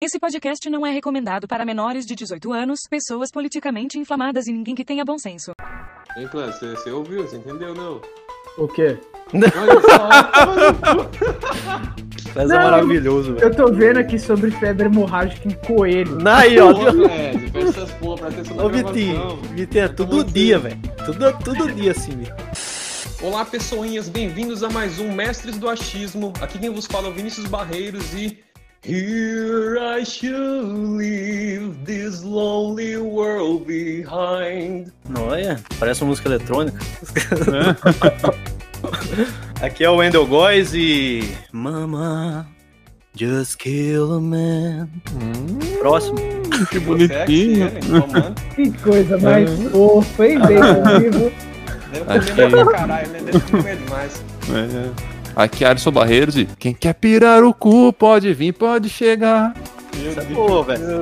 Esse podcast não é recomendado para menores de 18 anos, pessoas politicamente inflamadas e ninguém que tenha bom senso. Hein, Clã, você, ouviu? Você entendeu, não? O quê? Olha só, Mas é Não, maravilhoso, velho. Eu tô vendo aqui sobre febre hemorrágica em coelho. Aí, ó. Fecha essas porra, presta atenção na Ô, Vitinho, gravação. Vitinho, é todo Como dia, velho. Todo, todo dia assim, velho. Olá, pessoinhas, bem-vindos a mais um Mestres do Achismo. Aqui quem vos fala é o Vinícius Barreiros e... Here I should leave this lonely world behind. Olha, parece uma música eletrônica. Aqui é o Wendel Góes e. Mama, just kill a man. Próximo. Que Bonitinho. Que coisa mais fofa, hein, vivo. Deve comer pra caralho, né? Deve comer demais. É. Aqui é Alisson Barreiros e quem quer pirar o cu pode vir, pode chegar. Isso é boa, velho.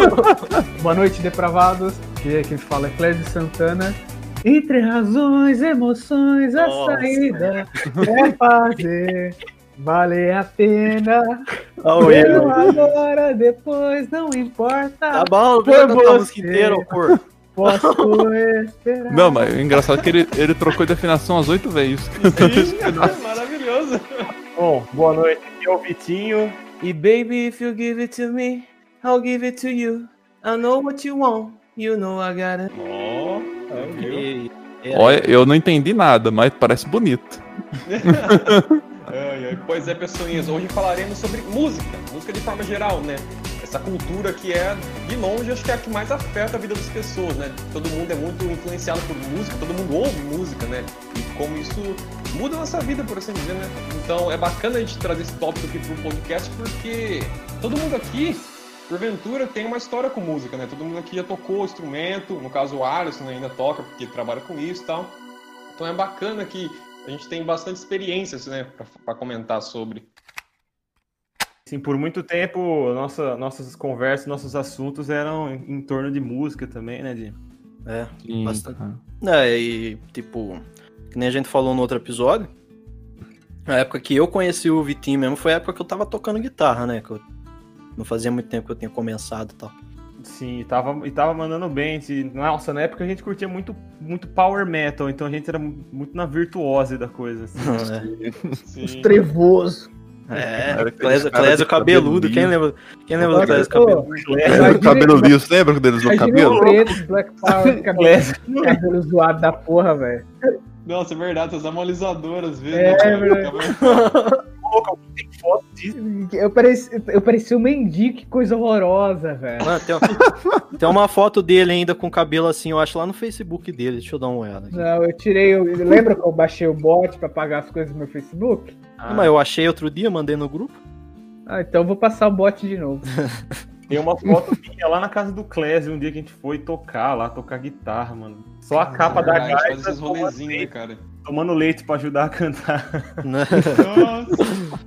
Boa noite, depravados. Aqui quem fala é Clédio Santana. Entre razões, emoções, a Nossa. saída é fazer valer a pena. Olha o Eu agora, depois, não importa. Tá bom, música você. inteira, ô cor. Posso esperar. Não, mas o engraçado é que ele, ele trocou de afinação as oito vezes. Sim, maravilhoso. Bom, boa noite, aqui é o Vitinho. E baby, if you give it to me, I'll give it to you. I know what you want, you know I got it. É, Olha, eu não entendi nada, mas parece bonito. Pois é, pessoinhas, hoje falaremos sobre música, música de forma geral, né? Essa cultura que é, de longe, acho que é a que mais afeta a vida das pessoas, né? Todo mundo é muito influenciado por música, todo mundo ouve música, né? E como isso muda a nossa vida, por assim dizer, né? Então é bacana a gente trazer esse tópico aqui pro podcast, porque todo mundo aqui, porventura, tem uma história com música, né? Todo mundo aqui já tocou instrumento, no caso o Alisson ainda toca, porque trabalha com isso e tal. Então é bacana que a gente tem bastante experiências, né, pra comentar sobre. Assim, por muito tempo, nossa, nossas conversas, nossos assuntos eram em, em torno de música também, né? De... É. Sim, Bastante. cara. É, e tipo, que nem a gente falou no outro episódio, a época que eu conheci o Vitinho mesmo foi a época que eu tava tocando guitarra, né? Que eu não fazia muito tempo que eu tinha começado e tal. Sim, e tava, e tava mandando bem. Se- Nossa, na época a gente curtia muito, muito power metal, então a gente era muito na virtuose da coisa. assim. Sim. Trevoso. É, Clésio, Clésio cabeludo, quem lembra? Quem lembra do Clésio cabeludo? É, o cabelo liso, lembra quando eles usam Imagina cabelo? o preto, Black Power, cabelo, cabelo zoado da porra, velho. Nossa, é verdade, as amoralizadoras, viu? É, Cara, verdade. ficava- Tem foto disso. Eu parecia, eu parecia um mendigo, que coisa horrorosa, velho. Mano, tem, uma, tem uma foto dele ainda com cabelo assim, eu acho lá no Facebook dele. Deixa eu dar uma olhada. Aqui. Não, eu tirei. o- Lembra que eu baixei o bot pra pagar as coisas no meu Facebook? Ah, Mas eu achei outro dia, mandei no grupo. Ah, então eu vou passar o bot de novo. Tem uma foto minha lá na casa do Clésio, um dia que a gente foi tocar lá, tocar guitarra, mano. Só a capa da verdade, faz gaita esses rolezinhos, né, leite, cara? tomando leite pra ajudar a cantar. Nossa!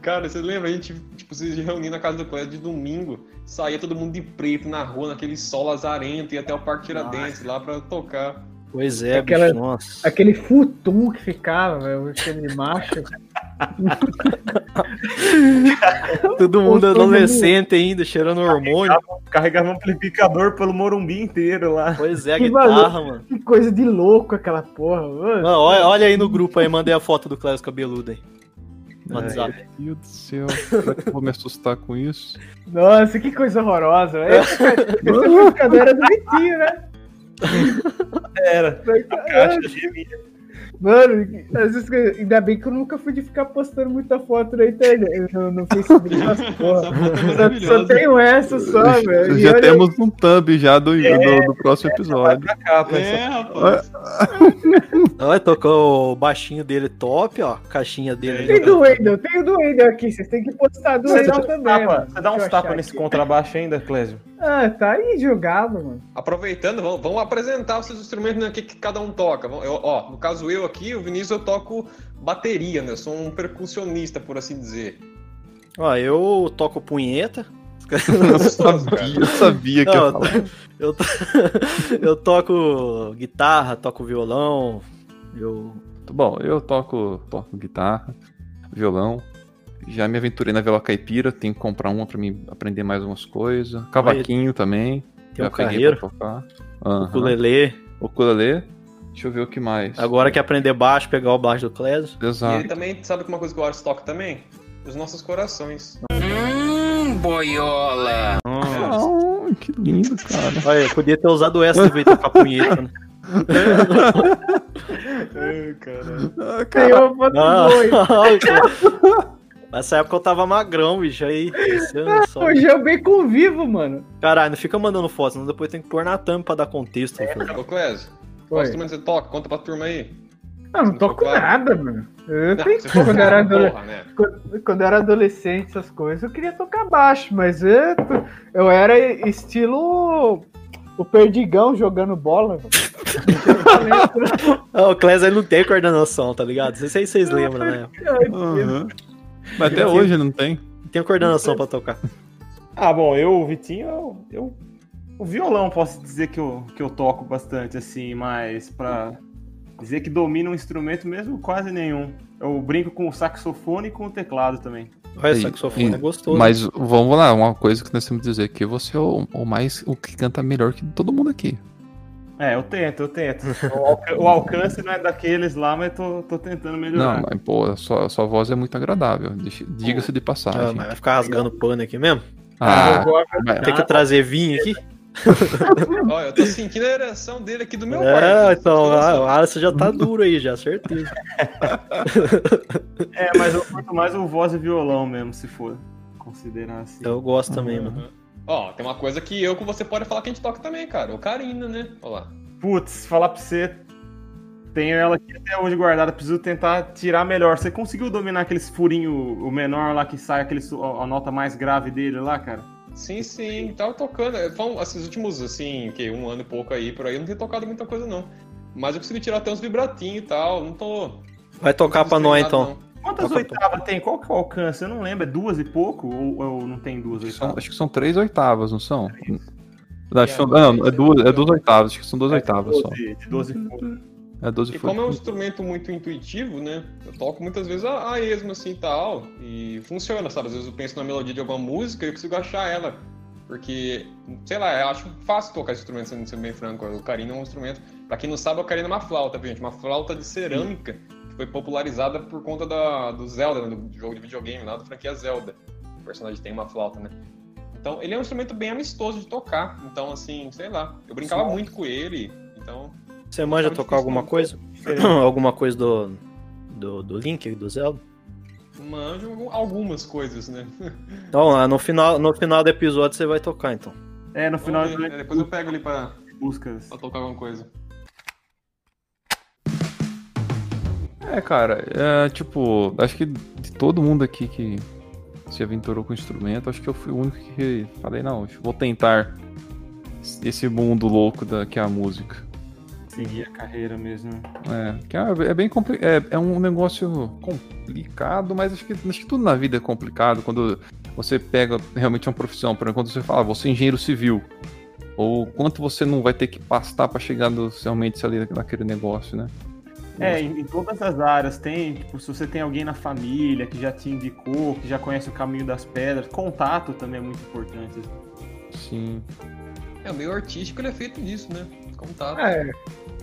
Cara, você lembra? A gente tipo, se reunia na casa do Clédio de domingo, saía todo mundo de preto na rua, naquele sol lazarento, ia até o Parque Tiradentes lá pra tocar. Pois é, Aquela- bicho, nossa. Aquele futum que ficava, velho, aquele macho. Todo mundo todo adolescente ainda, cheirando hormônio. Carregava um amplificador pelo Morumbi inteiro lá. Pois é, a Que guitarra, mano. Que coisa de louco aquela porra. mano. Mano, olha, olha aí no grupo aí, mandei a foto do Clésio cabeludo aí. No WhatsApp. Meu Deus do céu, será que eu vou me assustar com isso? Nossa, que coisa horrorosa. Esse esse amplificador era do Vitinho, né? Era. A caixa gemia. Mano, às vezes, ainda bem que eu nunca fui de ficar postando muita foto na internet, no, no Facebook. Essas porra. Essa foto é Só, só tenho essa só, velho. Já olha- temos um thumb já do, do, do próximo episódio. Pra capa, É, essa- rapaz. Olha, tocou o baixinho dele top, ó. Caixinha dele. Tem ali, do Wendel, tem o do Wendel aqui. Vocês têm que postar do Wendel também. tapa, você dá uns tapas nesse aqui. contrabaixo ainda, Clésio? Ah, tá aí jogado, mano. Aproveitando, vamos, vamos apresentar os seus instrumentos, né? Que, cada um toca. Eu- ó, no caso eu aqui, o Vinícius, eu toco bateria, né? Eu sou um percussionista, por assim dizer. Ó, eu toco punheta. Eu sabia, eu sabia que Não, ia falar. Eu, to- eu toco guitarra, toco violão. Eu. Bom, eu toco, toco guitarra, violão. Já me aventurei na viola caipira, tenho que comprar uma pra mim aprender mais umas coisas. Cavaquinho também. Tem um carreiro, pra tocar. ukulele. Ukulele. Deixa eu ver o que mais. Agora quer aprender baixo, pegar o baixo do Clésio. E Exato. ele também, sabe que uma coisa que o Ars toca também? Os nossos corações. Ah, que lindo, cara. Olha, eu podia ter usado essa em vez de tocar punheta, né? Ai, caralho. Ah, uma foto Ah, boa. Nessa época eu tava magrão, bicho. Aí, só- Hoje é o bacon vivo, mano. Caralho, não fica mandando foto, senão depois tem que pôr na thumb pra dar contexto. filho. Ô, Clésio, qual instrumento você toca? Conta pra turma aí. Não, não Não toco claro? nada, mano. Eu Não, tentei, quando, eu era adole- porra, né? quando- eu era adolescente, essas coisas, eu queria tocar baixo, mas eu, eu era estilo o Perdigão jogando bola. Ah, o Clésio ele não tem coordenação, tá ligado? Não sei se vocês lembram, né? Aham. Mas até hoje não tem. Não tem coordenação pra tocar. Ah, bom, eu, o Vitinho, eu, eu- O violão posso dizer que eu, que eu toco bastante, assim, mas pra dizer que domino um instrumento mesmo, quase nenhum. Eu brinco com o saxofone e com o teclado também. Olha, saxofone e- é gostoso. Mas vamos lá, uma coisa que nós temos que dizer que você é o, o mais o que canta melhor que todo mundo aqui. É, eu tento, eu tento. O, alca- o alcance não é daqueles lá, mas tô, tô tentando melhorar. Não, mas pô, a sua, a sua voz é muito agradável. Diga-se de Ah, passagem. mas vai ficar rasgando pano aqui mesmo? Ah, Tá. Tem que trazer vinho aqui? Olha, eu tô sentindo a ereção dele aqui do meu É, quarto. então, ah, o Alisson já tá duro aí, já, certeza. É, mas eu curto mais o voz e violão mesmo, se for considerar assim. Eu gosto também, mano. Ó, tem uma coisa que eu com você pode falar que a gente toca também, cara. O Karina, né? Olha lá. Putz, falar pra você, tenho ela aqui até hoje guardada, preciso tentar tirar melhor. Você conseguiu dominar aqueles furinho, o menor lá que sai, aquele, a nota mais grave dele lá, cara? Sim, sim, tava tocando. É, Foram esses últimos, assim, que um ano e pouco aí, por aí, eu não tenho tocado muita coisa, não. Mas eu consegui tirar até uns vibratinhos e tal. Não tô. Vai tocar pra nós, então. Quantas Toca- oitavas tem? Qual que é o alcance? Eu não lembro, é duas e pouco? Ou, ou não tem duas acho que são, oitavas? acho que são três oitavas, não são? Não, acho que são, não, é duas, é duas oitavas, acho que são duas oitavas só. De, de 12 e pouco. É 12 E como é um instrumento muito intuitivo, né? Eu toco muitas vezes a, a esmo assim e tal. E funciona, sabe? Às vezes eu penso na melodia de alguma música e eu consigo achar ela. Porque, sei lá, eu acho fácil tocar esse instrumento, sendo bem franco. O carino é um instrumento. Pra quem não sabe, o carino é uma flauta, gente? Uma flauta de cerâmica que foi popularizada por conta da, do Zelda, né? do jogo de videogame lá, da franquia Zelda. O personagem tem uma flauta, né? Então, ele é um instrumento bem amistoso de tocar. Então, assim, sei lá. Eu brincava muito com ele. Então, Você manja tocar alguma coisa? alguma coisa do, do, do Link, do Zelda? manjo algumas coisas, né? Então, lá no final, no final do episódio você vai tocar, então. É, no final né? Depois eu pego ali pra, buscas. pra tocar alguma coisa. É, cara, é tipo, acho que de todo mundo aqui que se aventurou com instrumento, acho que eu fui o único que falei, não, vou tentar esse mundo louco da, que é a música. Seguir a carreira mesmo. É, que é, é bem compli é, é um negócio complicado, mas acho que, acho que tudo na vida é complicado. Quando você pega realmente uma profissão, por exemplo, quando você fala, "Ah, você é engenheiro civil, ou quanto você não vai ter que pastar para chegar no, realmente ali naquele negócio, né? É, em, em todas as áreas tem, tipo, se você tem alguém na família que já te indicou, que já conhece o caminho das pedras, contato também é muito importante. Sim. É, o meio artístico ele é feito disso, né? Contato. É,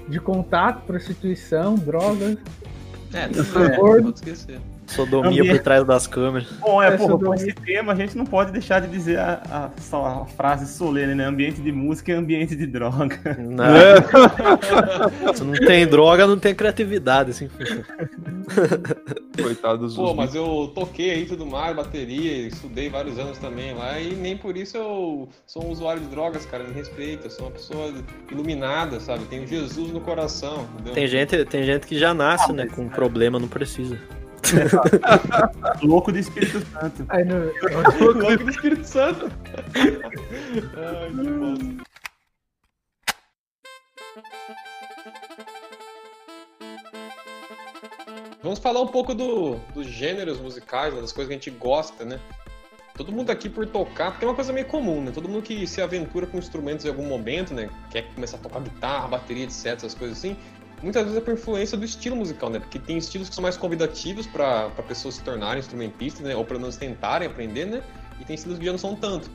de contato, prostituição, drogas. É, É. não pode esquecer. Sodomia por trás das câmeras. Bom, é, É, porra, com esse tema a gente não pode deixar de dizer a, a- só a frase solene, né? Ambiente de música e ambiente de droga. Não. Se não tem droga, não tem criatividade, assim. Coitados Pô, dos mas eu toquei aí tudo mais, bateria, estudei vários anos também lá, e nem por isso eu sou um usuário de drogas, cara, me respeita, eu sou uma pessoa iluminada, sabe? Tenho Jesus no coração, entendeu? Tem gente, tem gente que já nasce, né, com problema, não precisa. Louco de Espírito Santo. Aí no, Louco do Espírito Santo. Ai, que bosta. Vamos falar um pouco do, dos gêneros musicais, né, das coisas que a gente gosta, né? Todo mundo aqui por tocar, porque é uma coisa meio comum, né? Todo mundo que se aventura com instrumentos em algum momento, né? Quer começar a tocar guitarra, bateria, etc, essas coisas assim. Muitas vezes é por influência do estilo musical, né? Porque tem estilos que são mais convidativos para pessoas se tornarem instrumentistas, né? Ou pelo menos tentarem aprender, né? E tem estilos que já não são tanto.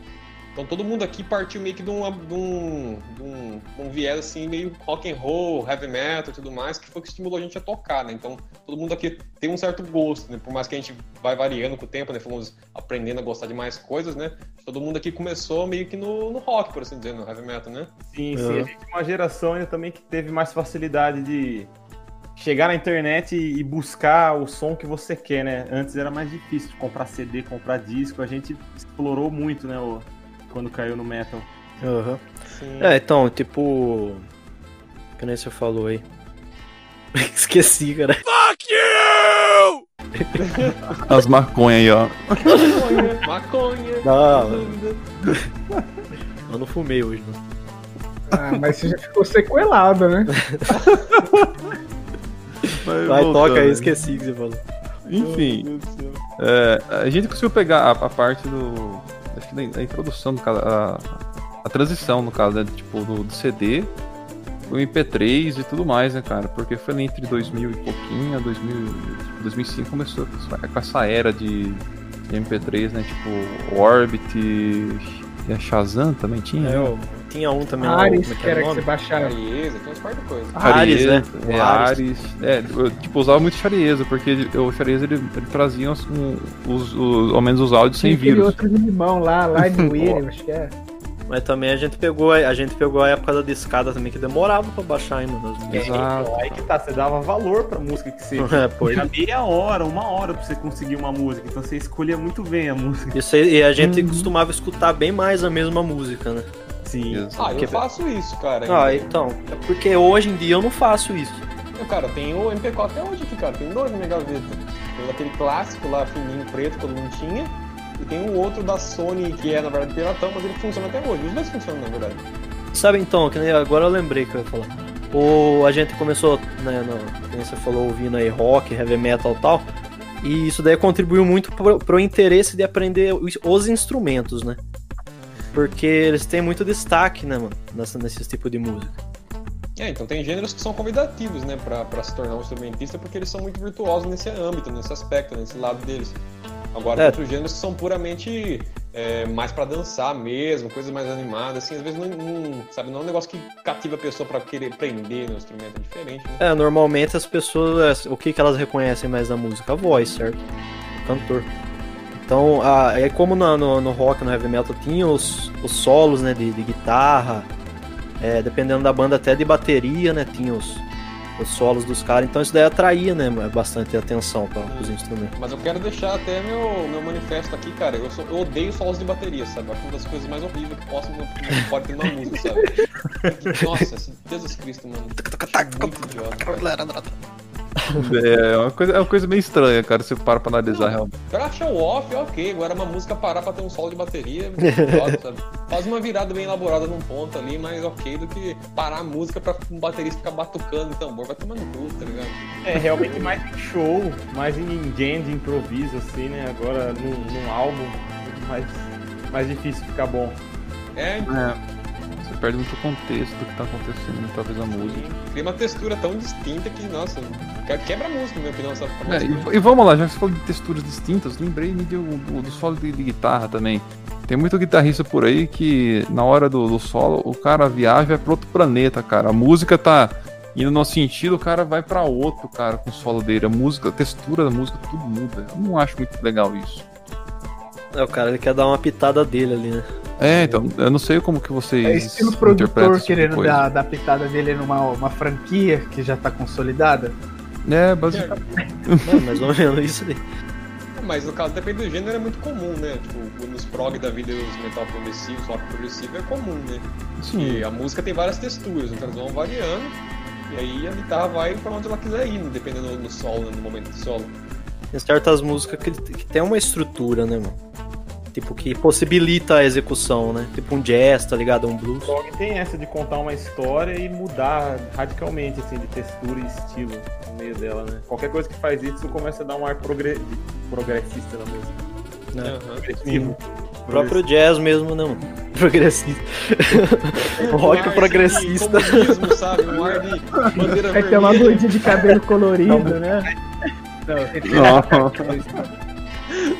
Então todo mundo aqui partiu meio que de, uma, de, um, de, um, de um viés assim, meio rock and roll, heavy metal e tudo mais, que foi o que estimulou a gente a tocar, né? Então todo mundo aqui tem um certo gosto, né? Por mais que a gente vai variando com o tempo, né? Fomos aprendendo a gostar de mais coisas, né? Todo mundo aqui começou meio que no, no rock, por assim dizer, no heavy metal, né? Sim, sim. A gente é uma geração ainda também que teve mais facilidade de chegar na internet e buscar o som que você quer, né? Antes era mais difícil comprar CD, comprar disco. A gente explorou muito, né? O quando caiu no metal. Uhum. É, então, tipo. Que nem você falou aí. Esqueci, cara. Fuck you! As maconha aí, ó. Maconha, maconha. Não. Eu não fumei hoje, não. Ah, mas você já ficou sequelado, né? Vai, Vai, voltando. toca aí, esqueci que você falou. Enfim, é, a gente conseguiu pegar a, a parte do. Acho que da, introdução, do caso, a, a transição, no caso, né? Tipo, do, do CD, o MP3 e tudo mais, né, cara? Porque foi ali entre 2000 e pouquinho a 2000, 2005 começou com essa- com essa era de, de MP3, né? Tipo, Orbit e a Shazam também tinha. É, né? Tinha um também lá, Ares, como é que era que você baixava. Uns par de coisas. Ares, né? É, O Ares. É, eu, tipo, usava muito Sharieza, porque o Sharieza ele, ele trazia os, um, os, os, ao menos os áudios sem Tinha aquele vírus. outro limão lá, lá de William, acho que é. Mas também a gente pegou, a a gente pegou a época da discada também, que demorava pra baixar, hein, mano. Exato. Então, aí que tá, você dava valor pra música que você. É, pois. Era meia hora, uma hora pra você conseguir uma música. Então você escolhia muito bem a música. Isso aí, e a gente costumava escutar bem mais a mesma música, né? Sim. Exato. Ah, eu Que- faço isso, cara. Ah, ainda. então. É porque hoje em dia eu não faço isso. Eu, Cara, tem o MP4 até hoje aqui, cara. Tem dois na minha gaveta. Tem aquele clássico lá, fininho, preto, que todo mundo tinha. E tem um outro da Sony, que é, na verdade, piratão, mas ele funciona até hoje. Os dois funcionam, na verdade. Sabe então, que agora eu lembrei que eu ia falar. O, a gente começou, né, no, você falou, ouvindo aí rock, heavy metal e tal. E isso daí contribuiu muito pro, pro interesse de aprender os, os instrumentos, né? Porque eles têm muito destaque, né, mano, nessa, nesse tipo de música. É, então tem gêneros que são convidativos, né, pra, pra se tornar um instrumentista, porque eles são muito virtuosos nesse âmbito, nesse aspecto, nesse lado deles. Agora, É. tem outros gêneros que são puramente é, mais pra dançar mesmo, coisas mais animadas, assim, às vezes não, não- sabe, não é um negócio que cativa a pessoa pra querer aprender no instrumento, é diferente, né? É, normalmente as pessoas, o que, que elas reconhecem mais da música? A voz, certo? O cantor. Então, a, é como no, no, no rock, no heavy metal, tinha os, os solos, né, de, de guitarra, é, dependendo da banda até de bateria, né, tinha os, os solos dos caras, então isso daí atraía, né, bastante atenção para os instrumentos. Mas eu quero deixar até meu, meu manifesto aqui, cara. Eu, sou- eu odeio solos de bateria, sabe? Acho uma das coisas mais horríveis que posso que pode ter numa música, sabe? Nossa, assim, Jesus Cristo, mano. Muito idiota. cara. É uma, coisa, é uma coisa meio estranha, cara, se você para pra analisar realmente. Pra show off, ok. Agora uma música parar pra ter um solo de bateria, é sabe? Faz uma virada bem elaborada num ponto ali, mas ok, do que parar a música pra um baterista ficar batucando o tambor. Vai tomando cu, tá ligado? É realmente mais em show, mais em jam de improviso, assim, né? Agora num, num álbum, mais, mais difícil ficar bom. É, então, É, perde muito o contexto do que tá acontecendo, talvez a música. cria uma textura tão distinta que, nossa, que- quebra a música, na minha opinião, sabe? É, e, e vamos lá, já que você falou de texturas distintas, lembrei de, do, do solo de, de guitarra também. Tem muito guitarrista por aí que na hora do, do solo o cara viaja vai pra outro planeta, cara. A música tá indo no sentido, o cara vai pra outro, cara, com o solo dele. A música, a textura da música, tudo muda. Eu não acho muito legal isso. É, o cara ele quer dar uma pitada dele ali, né? É, então, eu não sei como que vocês É estilo produtor tipo querendo coisa. dar, dar pitada dele numa uma franquia que já tá consolidada. É, basicamente. É, mais ou menos isso aí. Mas no caso, depende do gênero, é muito comum, né? Tipo, nos prog da vida os metal progressivos, rock progressivo é comum, né? Sim. E a música tem várias texturas, então eles vão variando. E aí a guitarra vai pra onde ela quiser ir, né? dependendo do solo, né? no momento do solo. Tem certas músicas que, que tem uma estrutura, né, mano? Tipo, que possibilita a execução, né? Tipo um jazz, tá ligado? Um blues. Prog tem essa de contar uma história e mudar radicalmente, assim, de textura e estilo no meio dela, né? Qualquer coisa que faz isso começa a dar um ar progre- progressista na música. Né? Progressivo. O próprio jazz mesmo, né, mano? progressista. rock ar, progressista. Assim, comunismo, sabe? Um ar de bandeira Vai ter uma vermelha. gordinha de cabelo colorido, né? Não.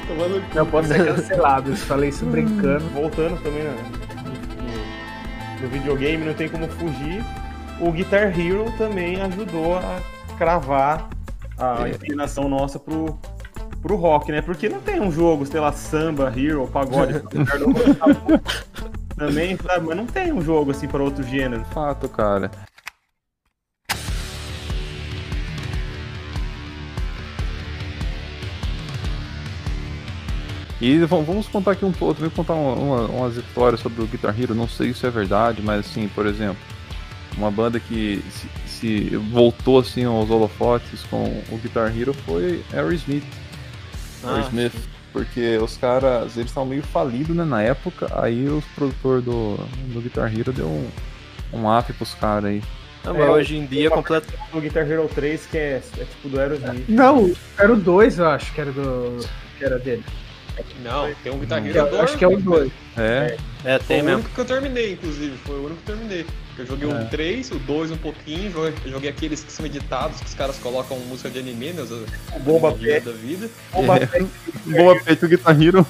Tomando Não pode ser cancelado. Eu falei isso brincando. Voltando também né, no, no videogame, não tem como fugir. O Guitar Hero também ajudou a cravar a inclinação nossa pro, pro rock, né? Porque não tem um jogo, sei lá, samba, hero, pagode. também? Mas não tem um jogo assim para outro gênero. Fato, cara. E vamos contar aqui um pouco, também contar uma, uma- umas histórias sobre o Guitar Hero. Não sei se é verdade, mas assim, por exemplo, uma banda que se, se voltou assim aos holofotes com o Guitar Hero foi Aerosmith. Ah, Aerosmith. Porque os caras, eles estavam meio falidos né, na época, aí os produtores do, do Guitar Hero deu um, um up pros caras aí. Não, mas hoje em dia é completo. O Guitar Hero 3, que é, é tipo do Aerosmith. Não, era o 2, eu acho que era do. que era dele. Não, tem um Guitar Hero Eu 2. acho que é o 2. É, É, Foi tem o mesmo. único que eu terminei, inclusive. Foi o único que eu terminei. Eu joguei o 3, o 2 um pouquinho, joguei, joguei aqueles que são editados, que os caras colocam música de anime, né? O Bomba Pet. da vida. Bomba É. Pet. feito o Guitar Hero.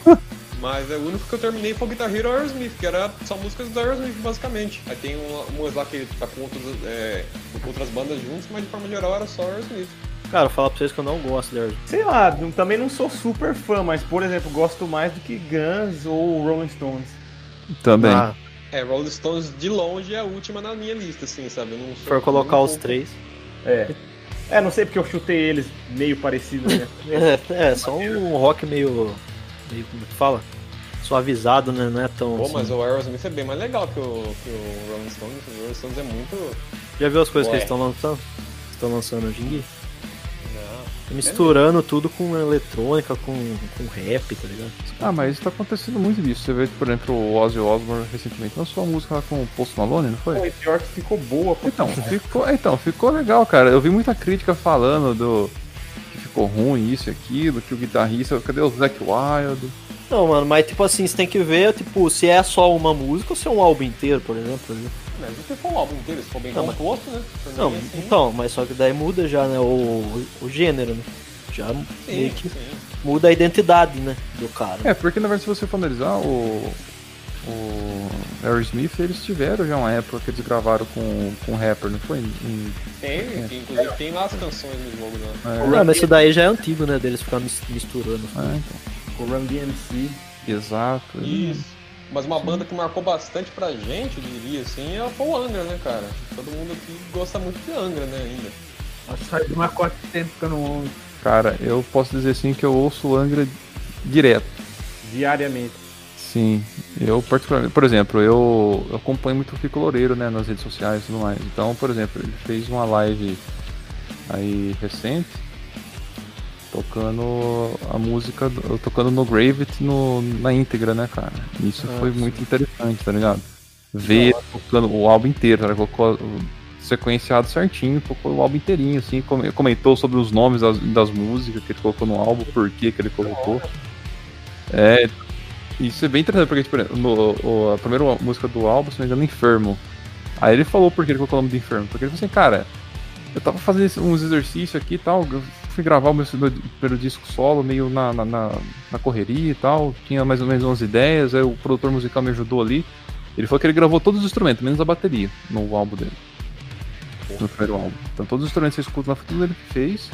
Mas é, o único que eu terminei foi o Guitar Hero Aerosmith, que era só músicas do Aerosmith, basicamente. Aí tem uma, umas lá que tá com outras, é, com outras bandas juntos, mas de forma geral era só Aerosmith. Cara, vou falar pra vocês que eu não gosto de Aerosmith. Sei lá, não- também não sou super fã, mas por exemplo, gosto mais do que Guns ou Rolling Stones. Também. Ah, É, Rolling Stones de longe é a última na minha lista, assim, sabe? Eu não sou for colocar os pouco- três. É. É, não sei porque eu chutei eles meio parecidos, né? É, é, só um rock meio. meio como que fala? Suavizado, né? Não é tão. Pô, assim. mas o Aerosmith é bem mais legal que o, que o Rolling Stones. O Rolling Stones é muito. Já viu as coisas que Ué. eles estão lançando? Estão lançando hoje em dia? Não. Misturando tudo com eletrônica, com, com rap, tá ligado? Ah, mas tá acontecendo muito disso. Você vê, por exemplo, o Ozzy Osbourne recentemente lançou uma música lá com o Post Malone, não foi? Pô, e pior que ficou boa. Então, ficou, então, ficou legal, cara. Eu vi muita crítica falando do que ficou ruim isso e aquilo, que o guitarrista, cadê o Zac Wild? Não, mano, mas tipo assim, você tem que ver, tipo, se é só uma música ou se é um álbum inteiro, por exemplo. Né? Se for um álbum inteiro, se for bem Não, mas- composto, né? Não, assim, então, mas só que daí muda já, né, o, o gênero, né? Já sim, meio que sim. muda a identidade, né, do cara. É, porque na verdade, se você for analisar, o, o Aerosmith, eles tiveram já uma época que eles gravaram com, com rapper, não foi? Em- Tem, tem, inclusive tem lá as canções no jogo, né? Ah, mas isso daí já é antigo, né, deles ficar mis- misturando. é, então, O Run DMC. exato. Isso. Mas uma banda que marcou bastante pra gente, eu diria assim, é foi o Angra, né, cara? Todo mundo aqui gosta muito de Angra, né, ainda. Nossa, faz uma cota de tempo que eu não ouço. Cara, eu posso dizer assim que eu ouço o Angra direto. Diariamente. Sim, eu particularmente, por exemplo, eu, eu acompanho muito o Fico Loureiro, né, nas redes sociais e tudo mais. Então, por exemplo, ele fez uma live aí recente, tocando a música, do- tocando no Gravity no, na íntegra, né, cara? Isso Ah, foi sim. muito interessante, tá ligado? Ver tocando o álbum inteiro, cara, colocou o- sequenciado certinho, tocou o álbum inteirinho, assim, come- comentou sobre os nomes das, das músicas que ele colocou no álbum, por que que ele colocou. É, isso é bem interessante, porque, tipo, no, o- a primeira música do álbum, se não me engano, Enfermo. Aí ele falou por que ele colocou o nome de Enfermo. Porque ele falou assim, cara, eu tava fazendo uns exercícios aqui e tal, fui gravar o meu primeiro disco solo meio na, na, na- na correria e tal, tinha mais ou menos umas ideias, aí o produtor musical me ajudou ali. Ele falou que ele gravou todos os instrumentos, menos a bateria, no álbum dele. No primeiro álbum. Então todos os instrumentos que você escuta foi tudo ele que fez.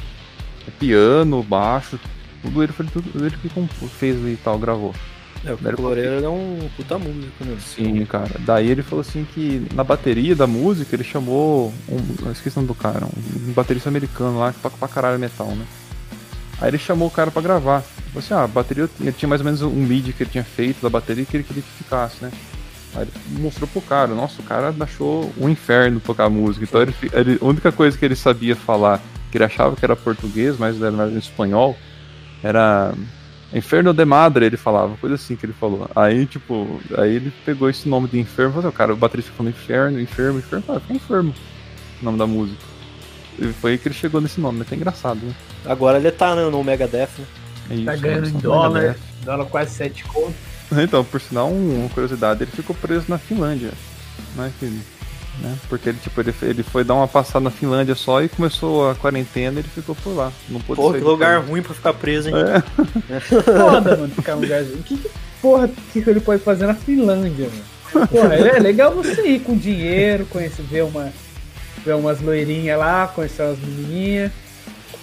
É piano, baixo, tudo ele foi tudo ele que fez ali e tal, gravou. É, o Fico Loureiro é um puta músico, né? Sim, cara. Daí ele falou assim que na bateria da música ele chamou um. Esqueci o nome do cara, um baterista americano lá que toca pra caralho metal, né? Aí ele chamou o cara pra gravar. Falou assim, ah, a bateria ele tinha mais ou menos um MIDI que ele tinha feito da bateria que ele queria que ficasse, né? Aí ele mostrou pro cara, nossa, o cara achou um inferno tocar música. Então ele, ele- a única coisa que ele sabia falar, que ele achava que era português, mas era em espanhol, era Inferno de Madre, ele falava, coisa assim que ele falou. Aí, tipo, aí ele pegou esse nome de Inferno falou assim, o cara, o baterista falando Inferno, Inferno, Inferno, ah, foi Inferno, o nome da música. E foi aí que ele chegou nesse nome, até engraçado, né? Agora ele tá né, no Megadeth, né? É isso, Tá ganhando em né? dólar. Dólar quase 7 conto. Então, por sinal, um- uma curiosidade, ele ficou preso na Finlândia. Né, que, né, porque ele, tipo, ele, ele foi dar uma passada na Finlândia só e começou a quarentena e ele ficou por lá. Não pôde Pô, sair que lugar país. ruim pra ficar preso, hein? É. Foda, mano, ficar um lugarzinho. Que, que porra que, que ele pode fazer na Finlândia, mano? Porra, é legal você ir com dinheiro, conhecer, ver, uma, ver umas loirinhas lá, conhecer umas menininhas.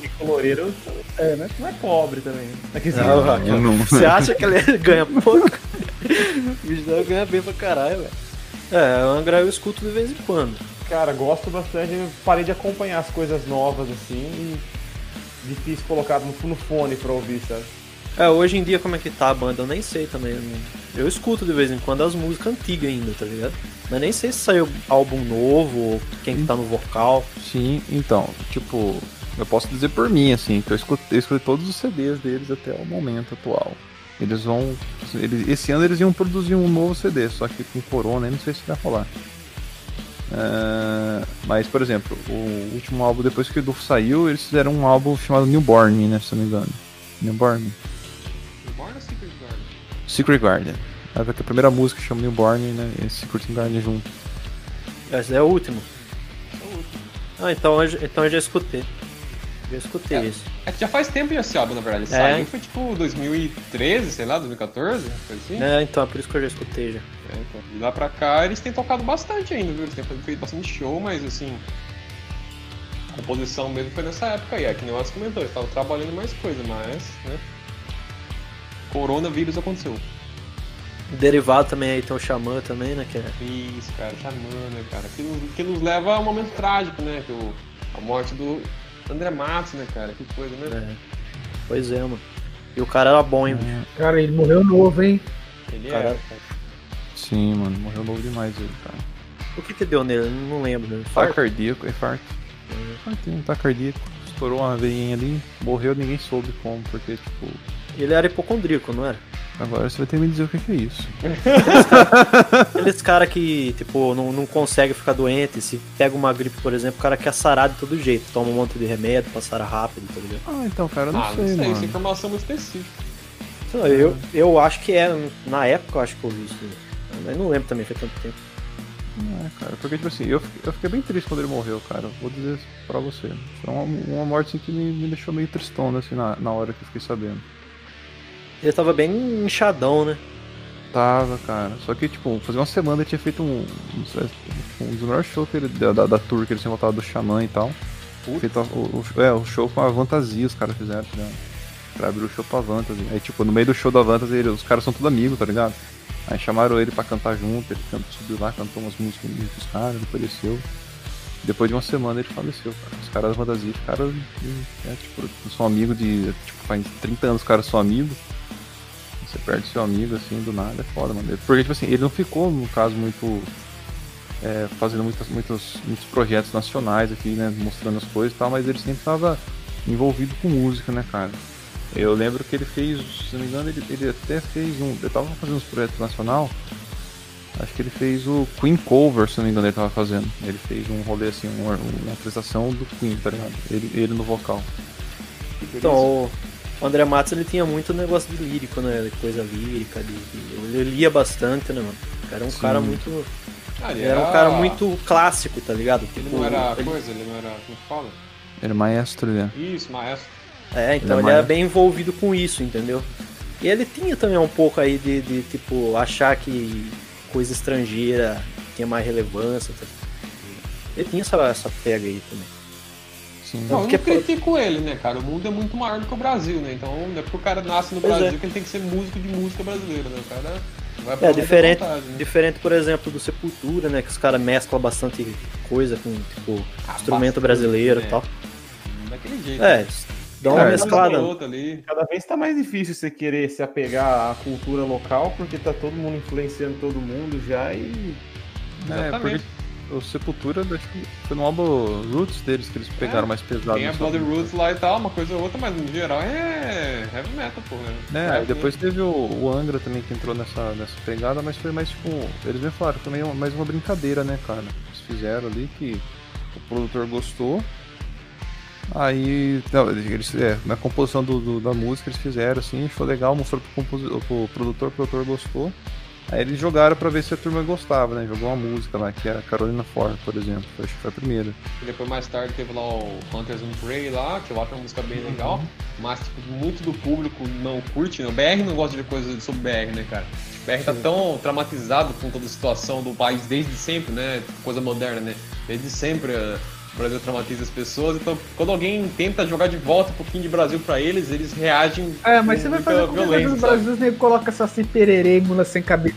E coloreiro É, né? não é pobre também. Aqui, assim, Não, não- Você acha que ele ganha pouco? o bicho deve ganhar bem pra caralho, velho. É, o Angra eu escuto de vez em quando. Cara, gosto bastante. Parei de acompanhar as coisas novas assim e difícil colocar no, no fone pra ouvir, sabe? É, hoje em dia como é que tá a banda, eu nem sei também. Eu escuto de vez em quando as músicas antigas ainda, tá ligado? Mas nem sei se saiu álbum novo, ou quem que tá no vocal. Sim, então, tipo, eu posso dizer por mim, assim, que eu escutei, eu escutei todos os CDs deles até o momento atual. Eles vão. Eles, esse ano eles iam produzir um novo CD, só que com corona, não sei se vai rolar. Ah, mas, por exemplo, o último álbum, depois que o Edu saiu, eles fizeram um álbum chamado Newborn, né? Se eu não me engano. Newborn. Born ou Secret Garden? Secret Garden. Aí vai ter a primeira música chama Newborn, né? E Secret Garden junto. Esse é o último. Ah, então eu, já- então eu já escutei. Já escutei É. esse. É que já faz tempo esse álbum, na verdade. Ele É. Saiu foi tipo 2013, sei lá, 2014, coisa assim. É, então é por isso que eu já escutei já. É, então, de lá pra cá eles têm tocado bastante ainda, viu? Eles têm feito bastante show, mas assim. A composição mesmo foi nessa época aí, é que nem o Alex comentou, eles estavam trabalhando mais coisa, mas, né? Coronavírus aconteceu. Derivado também aí tem o Xamã também, né? Que é... Isso, cara, chamando, né, cara? Que nos, que nos leva a um momento trágico, né? Que o, a morte do André Matos, né, cara? Que coisa, né? é. Pois é, mano. E o cara era bom, hein? Cara, ele morreu novo, hein? Ele Cara- é. Sim, mano, morreu novo demais ele, cara. O que que deu nele? Eu Não lembro. Né? Farto? cardíaco, infarto. Infarto, um ataque cardíaco. Estourou uma veinha ali, morreu, ninguém soube como, porque, tipo, Ele era hipocondríaco, não era? Agora você vai ter que me dizer o que é isso. Aqueles cara que, tipo, não, não consegue ficar doente. Se pega uma gripe, por exemplo, o cara quer sarar de todo jeito. Toma um monte de remédio pra sarar rápido, tá ligado? Ah, então, cara, eu não ah, sei, não sei, mano. essa informação é muito específica. Eu, eu acho que é. Na época eu acho que eu vi isso. né? Mas não lembro também, faz tanto tempo. É, cara, porque, tipo assim, eu, fiquei- eu fiquei bem triste quando ele morreu, cara. Vou dizer pra você. Foi uma, uma morte assim, que me, me deixou meio tristona, assim, na, na hora que eu fiquei sabendo. Ele tava bem inchadão, né? Tava, cara. Só que, tipo, fazia uma semana ele tinha feito um. Um, sei, um dos melhores shows que ele, da, da, da tour que eles tinham voltado do Xamã e tal. Feito a- o, o- é, o show com a Fantasia, os caras fizeram, tá ligado? Pra abrir o show pra Fantasy. Aí, tipo, no meio do show da Fantasy, ele- os caras são tudo amigos, tá ligado? Aí chamaram ele pra cantar junto, ele cantou, subiu lá, cantou umas músicas com os caras, depois desceu. Depois de uma semana ele faleceu, cara. Os caras da Fantasia ficaram, é, tipo, são amigos de. Tipo, faz 30 anos os caras são amigos. Você perde seu amigo assim do nada, é foda, mano. Porque, tipo assim, ele não ficou, no caso, muito. é, fazendo muitas, muitos, muitos projetos nacionais aqui, né? Mostrando as coisas e tal, mas ele sempre tava envolvido com música, né, cara? Eu lembro que ele fez, se não me engano, ele, ele até fez um. Ele tava fazendo uns projetos nacional. Acho que ele fez o Queen Cover, se não me engano, ele tava fazendo. Ele fez um rolê assim, uma, uma apresentação do Queen, tá ligado? Ele, ele no vocal. Então, o André Matos ele tinha muito negócio de lírico, né? De coisa lírica, de, de- ele lia bastante, né, mano? Era um Sim. cara muito. Ah, ele Ele era um cara muito clássico, tá ligado? Ele Tipo, não era ele- coisa, ele não era. Como fala? Ele é maestro, né? Isso, maestro. É, então Ele é ele era bem envolvido com isso, entendeu? E ele tinha também um pouco aí de, de, tipo, achar que coisa estrangeira tinha mais relevância. tá? Ele tinha essa, essa pega aí também. Sim. Não, eu não critico ele, né, cara? O mundo é muito maior do que o Brasil, né? Então não é porque o cara nasce no Pois é. Brasil que ele tem que ser músico de música brasileira, né? O cara vai É, diferente, vontade, né? diferente, por exemplo, do Sepultura, né? Que os caras mesclam bastante coisa com, tipo, Ah, instrumento brasileiro e né? tal. Daquele jeito. É, né? dá uma mesclada. Cada vez tá mais difícil você querer se apegar à cultura local, porque tá todo mundo influenciando todo mundo já e. É, Exatamente. porque o Sepultura, acho que foi no álbum Roots deles que eles pegaram É, mais pesado. Tem a Bloody música. Roots lá e tal, uma coisa ou outra, mas no geral é heavy metal, pô. É, Heavy, aí depois teve o, o Angra também que entrou nessa, nessa pegada, mas foi mais tipo. Eles mesmo falaram, foi meio, mais uma brincadeira, né, cara? Eles fizeram ali que o produtor gostou. Aí, não, eles, é, na composição do, do- da música eles fizeram assim, achou legal, mostrou pro, pro produtor, o produtor gostou. Aí eles jogaram pra ver se a turma gostava, né? Jogou uma música lá, que era Carolina Ford, por exemplo. Acho que foi a primeira. E depois mais tarde teve lá o Hunters and Prey lá, que eu acho uma música bem legal, mas tipo, muito do público não curte, né? O BR não gosta de ver coisa sobre BR, né, cara? O BR tá tão traumatizado com toda a situação do país desde sempre, né? Coisa moderna, né? Desde sempre eh, o Brasil traumatiza as pessoas, então quando alguém tenta jogar de volta um pouquinho de Brasil pra eles, eles reagem É, mas com você vai fazer coisa no violência, Brasil, os nego coloca essa assim, pererê, mula sem cabeça.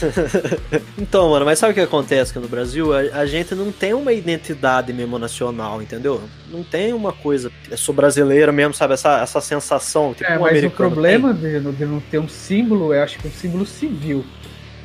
Então, mano, mas sabe o que acontece aqui no Brasil? A, a gente não tem uma identidade mesmo nacional, entendeu? Não tem uma coisa. Eu sou brasileiro mesmo, sabe? Essa, essa sensação. Tipo, É, um mas o problema de, de não ter um símbolo, eu acho que é um símbolo civil.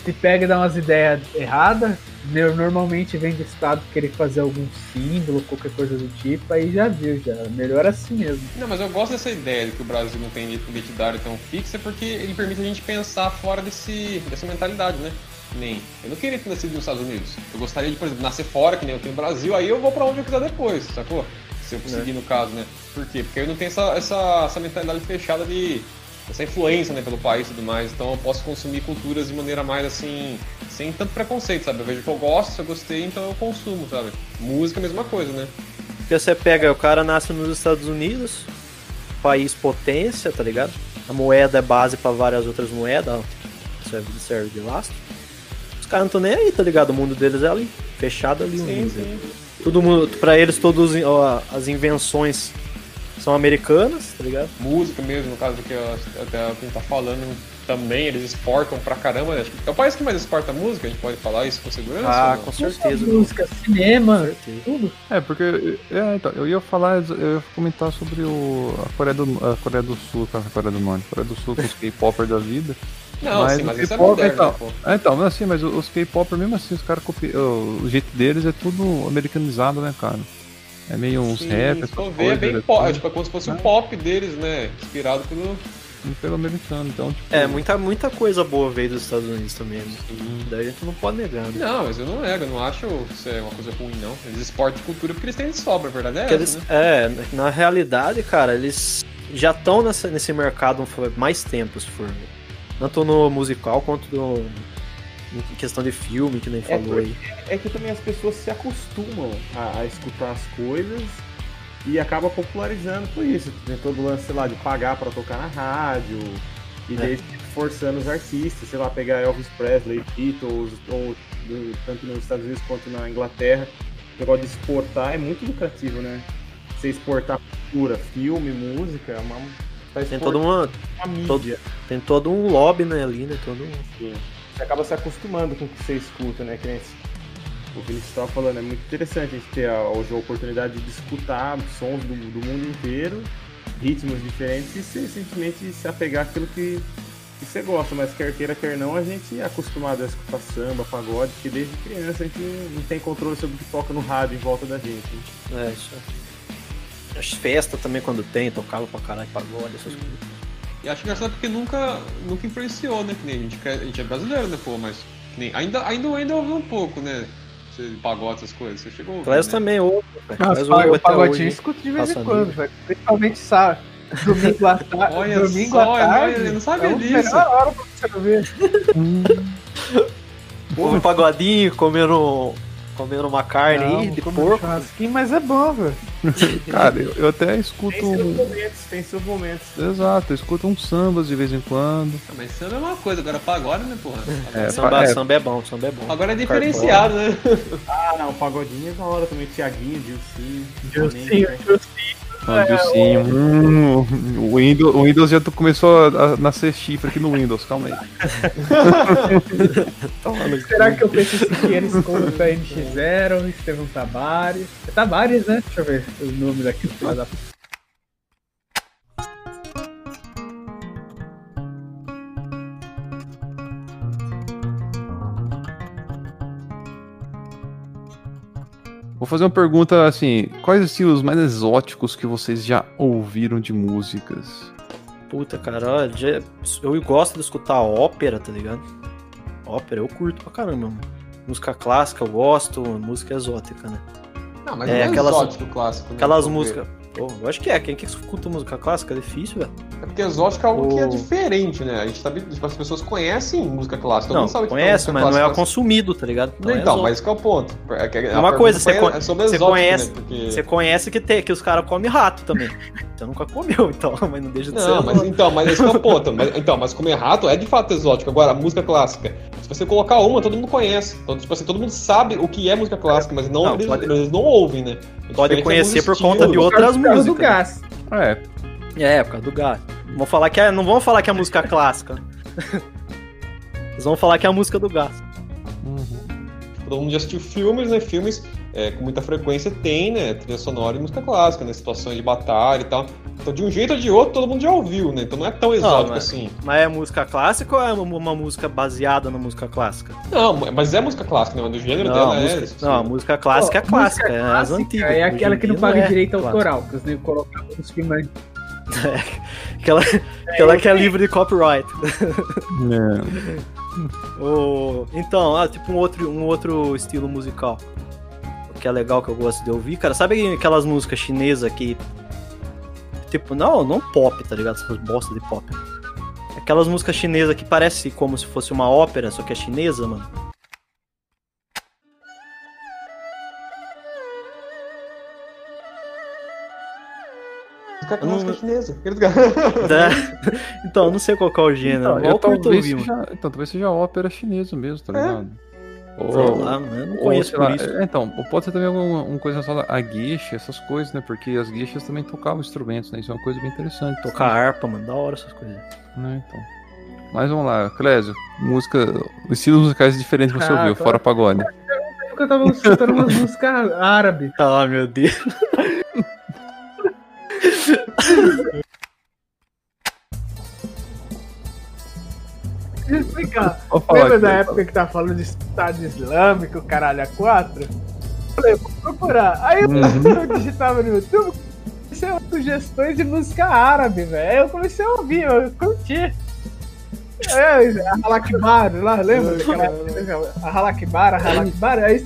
Se pega e dá umas ideias erradas, normalmente vem do Estado querer fazer algum símbolo, qualquer coisa do tipo, aí já viu, já. Melhor assim mesmo. Não, mas eu gosto dessa ideia de que o Brasil não tem identidade tão fixa, porque ele permite a gente pensar fora desse, dessa mentalidade, né? Nem, eu não queria ter nascido nos Estados Unidos. Eu gostaria de, por exemplo, nascer fora, que nem eu tenho no Brasil, aí eu vou pra onde eu quiser depois, sacou? Se eu conseguir, no caso, né? Por quê? Porque eu não tenho essa, essa, essa mentalidade fechada de. Essa influência, né, pelo país e tudo mais. Então eu posso consumir culturas de maneira mais assim. sem tanto preconceito, sabe? Eu vejo que eu gosto, se eu gostei, então eu consumo, sabe? Música, mesma coisa, né? Porque você pega, o cara nasce nos Estados Unidos, país potência, tá ligado? A moeda é base pra várias outras moedas, ó, serve, serve de lastro. Os caras não estão nem aí, tá ligado? O mundo deles é ali, fechado ali. Sim, mundo sim. deles. Todo mundo, pra eles, todos ó, as invenções são americanas, tá ligado? música mesmo, no caso do que a- até gente tá falando, também eles exportam pra caramba. né? Que é o país que mais exporta música, a gente pode falar isso com segurança? Ah, não? com certeza. Música, cinema, certeza. tudo. É, porque é, então, eu ia falar, eu ia comentar sobre o, a, Coreia do, a Coreia do Sul, cara, a Coreia do Norte, a Coreia do Sul com os K-Popper da vida. Não, Mas sim, mas isso é moderno, então, né, pô. Então, mas assim, mas os K-Popper, mesmo assim, os caras copiam. O jeito deles é tudo americanizado, né, cara? É meio uns Sim, rap, se essas for ver, é bem é pop, é, tudo tipo, é como se fosse o É. pop deles, né? Inspirado pelo. pelo americano. Então, tipo. É, muita, muita coisa boa veio dos Estados Unidos também. né? Daí a gente não pode negar, né? Não, mas eu não nego, eu não acho que isso é uma coisa ruim, não. Eles exportam cultura porque eles têm de sobra, a verdade é eles, né? é, na realidade, cara, eles já estão nesse mercado há mais tempo, se for. Tanto no musical quanto no, em questão de filme, que nem falou aí. É que também as pessoas se acostumam a, a escutar as coisas e acaba popularizando por isso. Tem todo o lance, sei lá, de pagar pra tocar na rádio e É. daí forçando os artistas, sei lá, pegar Elvis Presley, Beatles, ou do- tanto nos Estados Unidos quanto na Inglaterra. O negócio de exportar é muito lucrativo, né? Você exportar cultura, filme, música, é uma. Tá Tem uma, uma todo- tem todo um lobby, né, ali, né? Todo um... Você acaba se acostumando com o que você escuta, né? Que esse- o que eles estavam falando. É muito interessante a gente ter a, hoje a oportunidade de escutar sons do, do mundo inteiro, ritmos diferentes e você simplesmente se apegar àquilo que, que você gosta. Mas quer queira, quer não, a gente é acostumado a escutar samba, pagode, porque desde criança a gente não tem controle sobre o que toca no rádio em volta da gente. É, isso. As festas também, quando tem, tocava pra caralho pagode, essas coisas. E acho engraçado porque nunca, nunca influenciou, né? Que nem a gente, a gente é brasileiro, né, pô? Mas que nem, ainda, ainda, ainda ouve um pouco, né? Esse pagode, essas coisas. Você chegou a ouvir, Clésio né? também ouve, Clésio ouve o pagodinho escuto de vez em quando, velho. Principalmente sábado. Domingo à tarde. Olha domingo só, à eu não- tarde. eu não sabia é a disso. melhor hora pra você ouvir. Ouve um pagodinho, comendo, comendo uma carne aí, de um porco. churrasquinho, mas é bom, velho. Cara, eu, eu até escuto. Tem seus momentos, tem seus momentos. Exato, eu escuto uns sambas de vez em quando. Ah, Mas samba é uma coisa, agora pagode, né, porra? É, Samba, é, samba é bom, samba é bom. Agora é diferenciado, né? Ah, não, pagodinho é da hora também. Tiaguinho, Dilcinho. Dilcinho, Ó, Dilcinho. Hum, o, Windows, o Windows já começou a, a nascer chifre aqui no Windows, calma aí. Será que eu pensei que eles compram pra NX0, Estevão Tabares? É Tabares, né? Deixa eu ver o nome daqui. filho Vou fazer uma pergunta assim: quais estilos mais exóticos que vocês já ouviram de músicas? Puta, cara, eu gosto de escutar ópera, tá ligado? Ópera eu curto pra caramba, mano. Música clássica eu gosto, música exótica, né? Não, mas É, não é aquelas- exótico clássico. né? Aquelas músicas. Pô, eu acho que é. Quem que escuta música clássica é difícil, velho. É porque exótico é algo que é O- diferente, né? A gente sabe, tipo, as pessoas conhecem música clássica. Todo Não, mundo sabe que conhece, música mas não é consumido, tá ligado? Não, é então, mas que é o ponto. É, que a Uma coisa, você con- é sobre você exótico, conhece- né? Porque... Você conhece que, tem, que os caras comem rato também. Você nunca comeu, então, mas não deixa de Não, ser. mas então, mas esse que é o ponto. Mas, então, mas comer rato é de fato exótico. Agora, a música clássica. Se você colocar uma, todo mundo conhece. Então, tipo assim, todo mundo sabe o que é música clássica, mas não, Não, eles, pode- eles não ouvem, né? É Pode conhecer por conta de outras músicas. gás. É, É, por causa do gato. Vamos falar que é, não vamos falar que é música clássica. Eles vão falar que é a música do gato. Todo mundo já assistiu filmes, né? Filmes é, com muita frequência tem, né? Trilha sonora e música clássica, né? Situações de batalha e tal. Então, de um jeito ou de outro, todo mundo já ouviu, né? Então não é tão exótico mas- assim. Mas é música clássica ou é uma, uma música baseada na música clássica? Não, mas é música clássica, né? Do gênero Não, dela a música, é. tipo, não, a música clássica Pô, é clássica, música é as clássica antigas. É aquela que não paga é direito autoral, que os negros colocavam nos filmes. Aquela, aquela que é livre de copyright. é. O- Então, ah, tipo um outro, um outro estilo musical. Que é legal que eu gosto de ouvir, cara. Sabe aquelas músicas chinesas que. Tipo, não, não pop, tá ligado? Essas bostas de pop. Aquelas músicas chinesas que parece como se fosse uma ópera, só que é chinesa, mano. Chinesa. Da- Então, eu não sei qual que é o gênero. Então, eu talvez, seja, então, talvez seja ópera chinesa mesmo, tá É. ligado? Sei lá, eu não ou, conheço sei por lá, isso. é, Então, ou pode ser também alguma uma coisa só a guixa, essas coisas, né? Porque as guixas também tocavam instrumentos, né? Isso é uma coisa bem interessante. Tocar harpa, mano, da hora essas coisas. Né, então. Mas vamos lá, Clésio, música, estilos musicais diferentes que você Ah, ouviu, claro. fora pagode. Eu tava escutando umas músicas árabes. Ah, meu Deus. Explicar. Lembra da época que tava falando de Estado Islâmico, caralho, a quatro? Eu falei, vou procurar. Aí eu, eu digitava no YouTube, comecei a sugestões de música árabe, velho. Aí eu comecei a ouvir, eu curti. É, a Halakbar, lá, lembra? Daquela- A Halakbar, a Halakbar. Aí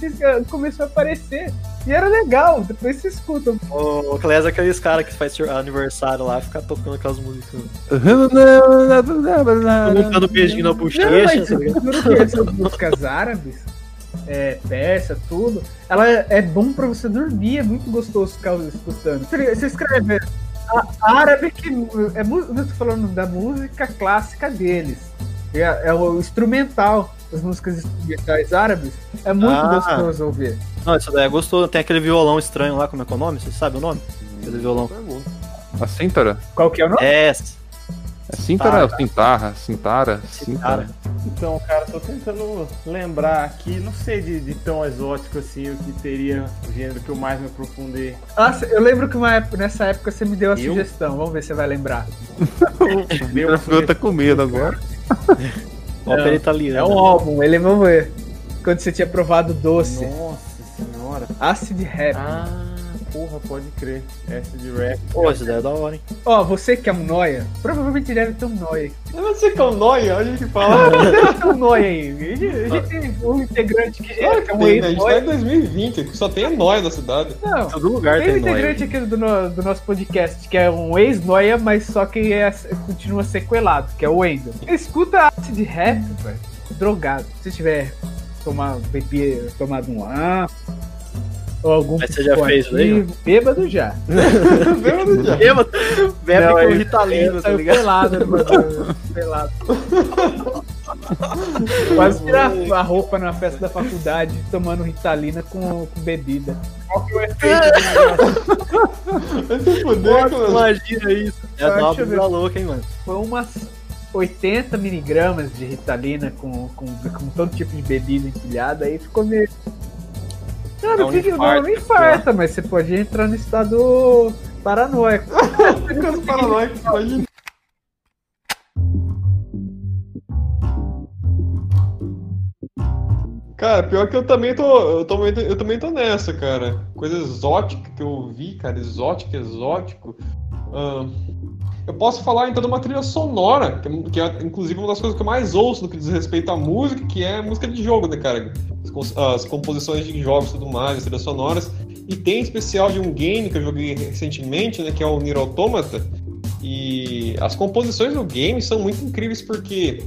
começou a aparecer. E era legal, depois vocês escutam. O Clés é aqueles caras que faz aniversário lá, fica tocando aquelas músicas. falar. Dando beijinho na Não, bochecha, mas tá ligado? juro que essas músicas árabes, é, persa, tudo, ela é bom pra você dormir, é muito gostoso ficar escutando. Você escreve a- árabe que é, eu tô falando da música clássica deles. É, é o instrumental das músicas instrumentais árabes. É muito Ah. gostoso ouvir. Não, isso daí é gostoso. Tem aquele violão estranho lá, como é que é o nome? Você sabe o nome? Aquele violão. A cíntara? Qual que é o nome? É, É cíntara ou cintarra? Cintara? Cintara. Cintara. Então, cara, tô tentando lembrar aqui, não sei de, de tão exótico assim, o que teria o gênero que eu mais me aprofundei. Nossa, eu lembro que uma época- nessa época você me deu a Eu? sugestão. Vamos ver se você vai lembrar. Ficou até com medo agora. ópera É italiana. um álbum, ele ver. Quando você tinha provado doce. Nossa senhora. Acid Rap. Ah, porra, pode crer. Essa de rap. Pô, isso daí é da hora, hein? Ó, você que é um noia, provavelmente deve ter um noia. Eu não sei que é um nóia, olha que fala. deve ter um noia aí. A gente, a gente tem um integrante que Claro já que é um tem, né? A gente tá em ex-noia. 2020, que só tem a nóia na cidade. Não, Todo lugar tem um tem nóia. integrante aqui do, no- do nosso podcast que é um ex-noia, mas só que é- continua sequelado, que é o Wendel. Escuta Acid Rap, velho. Drogado. Se tiver tomado, beber, tomado um ar. Ou algum Mas você já fez isso aí, psicoativo, Bêbado já. Bêbado já. Beba, bebe Não, com Ritalino, tá ligado? pelado, mano. pelado. Quase tirar a roupa na festa da faculdade tomando ritalina com, com bebida. Qual que é o efeito. Imagina isso. É uma brisa louca, hein, mano. Foi umas 80 miligramas de ritalina com, com, com todo tipo de bebida empilhada, aí ficou meio. Não, não fica infarto, não infarta, mas você pode entrar no estado paranoico. Ficando paranoico, imagina. Cara, pior que eu também tô. Eu também, eu também tô nessa, cara. Coisa exótica que eu ouvi, cara. Exótico, exótico. Ahn, eu posso falar então de uma trilha sonora, que é, que é, inclusive uma das coisas que eu mais ouço no que diz respeito à música, que é música de jogo, né, cara? As, as composições de jogos e tudo mais, as trilhas sonoras. E tem especial de um game que eu joguei recentemente, né, que é o Nier Automata. E as composições do game são muito incríveis porque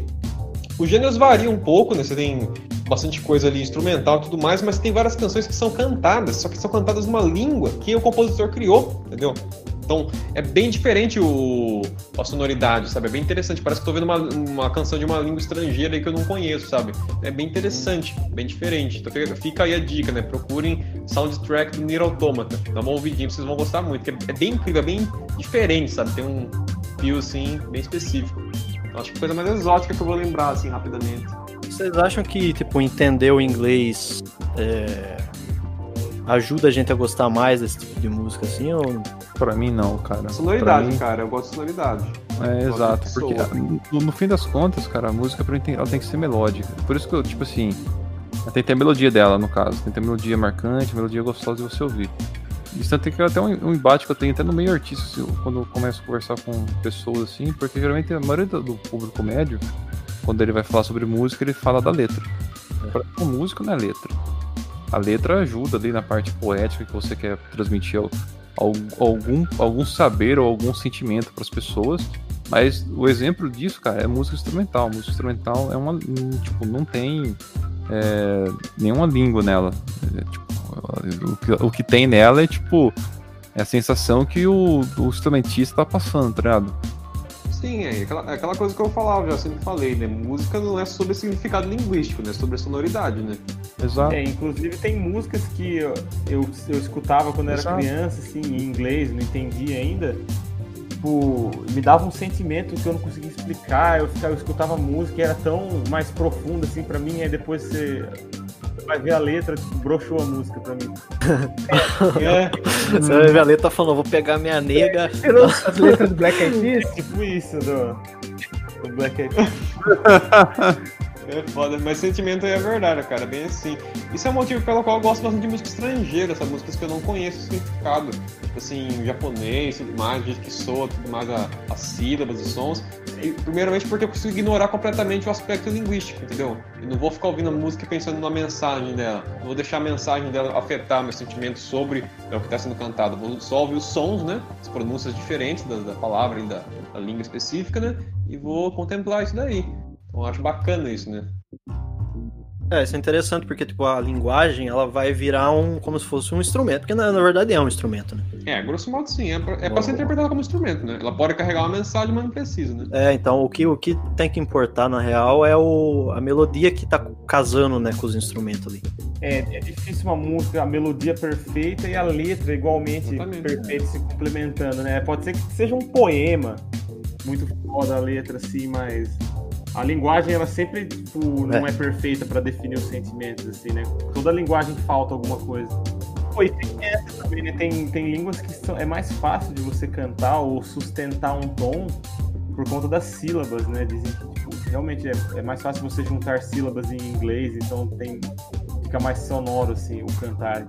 os gêneros variam um pouco, né? Você tem bastante coisa ali instrumental e tudo mais, mas tem várias canções que são cantadas, só que são cantadas numa língua que o compositor criou, entendeu? Então é bem diferente o, a sonoridade, sabe? É bem interessante. Parece que estou vendo uma, uma canção de uma língua estrangeira que eu não conheço, sabe? É bem interessante, bem diferente. Então fica, fica aí a dica, né? Procurem soundtrack do Nier Automata. Dá uma ouvidinha, vocês vão gostar muito. É, bem incrível, é bem diferente, sabe? Tem um fio assim, bem específico. Então, acho que a coisa mais exótica que eu vou lembrar, assim, rapidamente. Vocês acham que, tipo, entender o inglês é, ajuda a gente a gostar mais desse tipo de música, assim, ou... Pra mim, não, cara. Sonoridade, mim- cara. Eu gosto de sonoridade. É, Gosto exato. Porque soa. no, no fim das contas, cara, a música pra mim tem, ela tem que ser melódica. Por isso que eu, tipo assim, tem que ter a melodia dela, no caso. Tem que ter a melodia marcante, a melodia gostosa de você ouvir. Isso tem que até um, um embate que eu tenho até no meio artístico, eu- quando eu começo a conversar com pessoas assim, porque geralmente a maioria do, do público médio, quando ele vai falar sobre música, ele fala da letra. Pra a música não é letra. A letra ajuda ali na parte poética que você quer transmitir al- algum, algum saber ou algum sentimento para as pessoas. Mas o exemplo disso, cara, é música instrumental. Música instrumental é uma. Tipo, não tem é, nenhuma língua nela. É, tipo, o, que, o que tem nela é tipo. É a sensação que o, o instrumentista tá passando, tá ligado? Sim, é aquela, é aquela coisa que eu falava, já sempre falei, né? Música não é sobre significado linguístico, né? É sobre sonoridade, né? Exato. É, inclusive tem músicas que eu, eu, eu escutava quando era Exato. criança, assim, em inglês, não entendia ainda. Tipo, me dava um sentimento que eu não conseguia explicar. Eu, ficava, eu escutava música e era tão mais profunda, assim, pra mim. Aí depois você, você vai ver a letra, tipo, broxou a música pra mim. É, Você vai ver a letra falando, vou pegar minha nega. Tirou as letras do Black Eyed Peas. É tipo isso do, do Black Eyed Peas. é foda, mas sentimento é verdade, cara, bem assim. Isso é o motivo pelo qual eu gosto bastante de música estrangeira, essas músicas que eu não conheço o significado. Tipo assim, japonês, tudo mais, jeito que soa, tudo mais, as sílabas, os sons. E, primeiramente porque eu consigo ignorar completamente o aspecto linguístico, entendeu? E não vou ficar ouvindo a música pensando na mensagem dela. Não vou deixar a mensagem dela afetar meu sentimento sobre o que está sendo cantado. Vou só ouvir os sons, né? As pronúncias diferentes da, da palavra e da, da língua específica, né? E vou contemplar isso daí. Então eu acho bacana isso, né? É, isso é interessante porque, tipo, a linguagem, ela vai virar um, como se fosse um instrumento, porque na, na verdade é um instrumento, né? É, grosso modo sim. É pra, é ser interpretada como instrumento, né? Ela pode carregar uma mensagem, mas não precisa, né? É, então o que, o que tem que importar, na real, é o, a melodia que tá casando, né, com os instrumentos ali. É, é difícil uma música, a melodia perfeita e a letra igualmente Exatamente. perfeita se complementando, né? Pode ser que seja um poema muito foda a letra, assim, mas a linguagem, ela sempre, tipo, não é, perfeita pra definir os sentimentos, assim, né? Toda linguagem falta alguma coisa. Pô, e tem essa também, né? Tem, tem línguas que são, é mais fácil de você cantar ou sustentar um tom por conta das sílabas, né? Dizem que, tipo, realmente é, é mais fácil você juntar sílabas em inglês, então tem fica mais sonoro, assim, o cantar.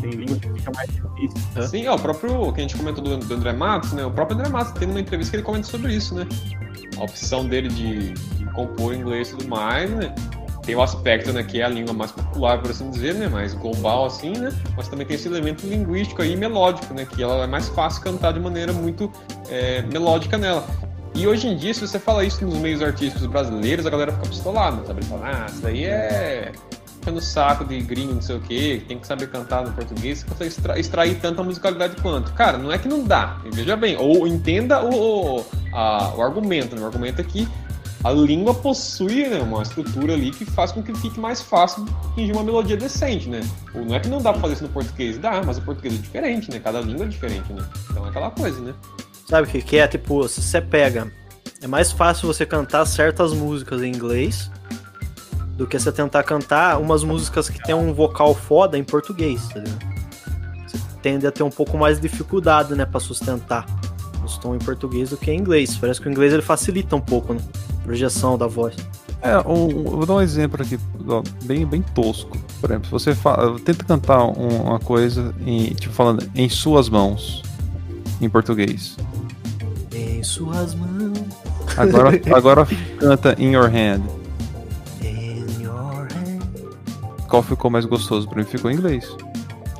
Tem línguas que fica mais difícil. Sim, ó, o próprio que a gente comentou do, do André Matos, né? O próprio André Matos tem uma entrevista que ele comenta sobre isso, né? A opção dele de, de compor inglês e tudo mais, né? Tem o aspecto, né, que é a língua mais popular, por assim dizer, né? Mais global, assim, né? Mas também tem esse elemento linguístico aí, melódico, né? Que ela é mais fácil cantar de maneira muito é, melódica nela. E hoje em dia, se você fala isso nos meios artísticos brasileiros, a galera fica pistolada, sabe? Fala, ah, isso daí é no saco de gringo, não sei o que, tem que saber cantar no português, você consegue extra- extrair tanta musicalidade quanto. Cara, não é que não dá, veja bem, ou entenda o, a- o argumento, né? O argumento é que a língua possui né, uma estrutura ali que faz com que fique mais fácil atingir uma melodia decente, né? Ou não é que não dá pra fazer isso no português, dá, mas o português é diferente, né? Cada língua é diferente, né? Então é aquela coisa, né? Sabe o que, que é? Tipo, se você pega. É mais fácil você cantar certas músicas em inglês do que você tentar cantar umas músicas que tem um vocal foda em português, tá ligado? Você tende a ter um pouco mais de dificuldade, né, pra sustentar os tons em português do que em inglês. Parece que o inglês ele facilita um pouco, né? Projeção da voz. É, um- eu vou dar um exemplo aqui, ó, bem, bem tosco. Por exemplo, se você fala, tenta cantar um- uma coisa, em, tipo, falando em suas mãos, em português. Em suas mãos, Agora, agora canta in your hand. in your hand. Qual ficou mais gostoso? Pra mim ficou em inglês.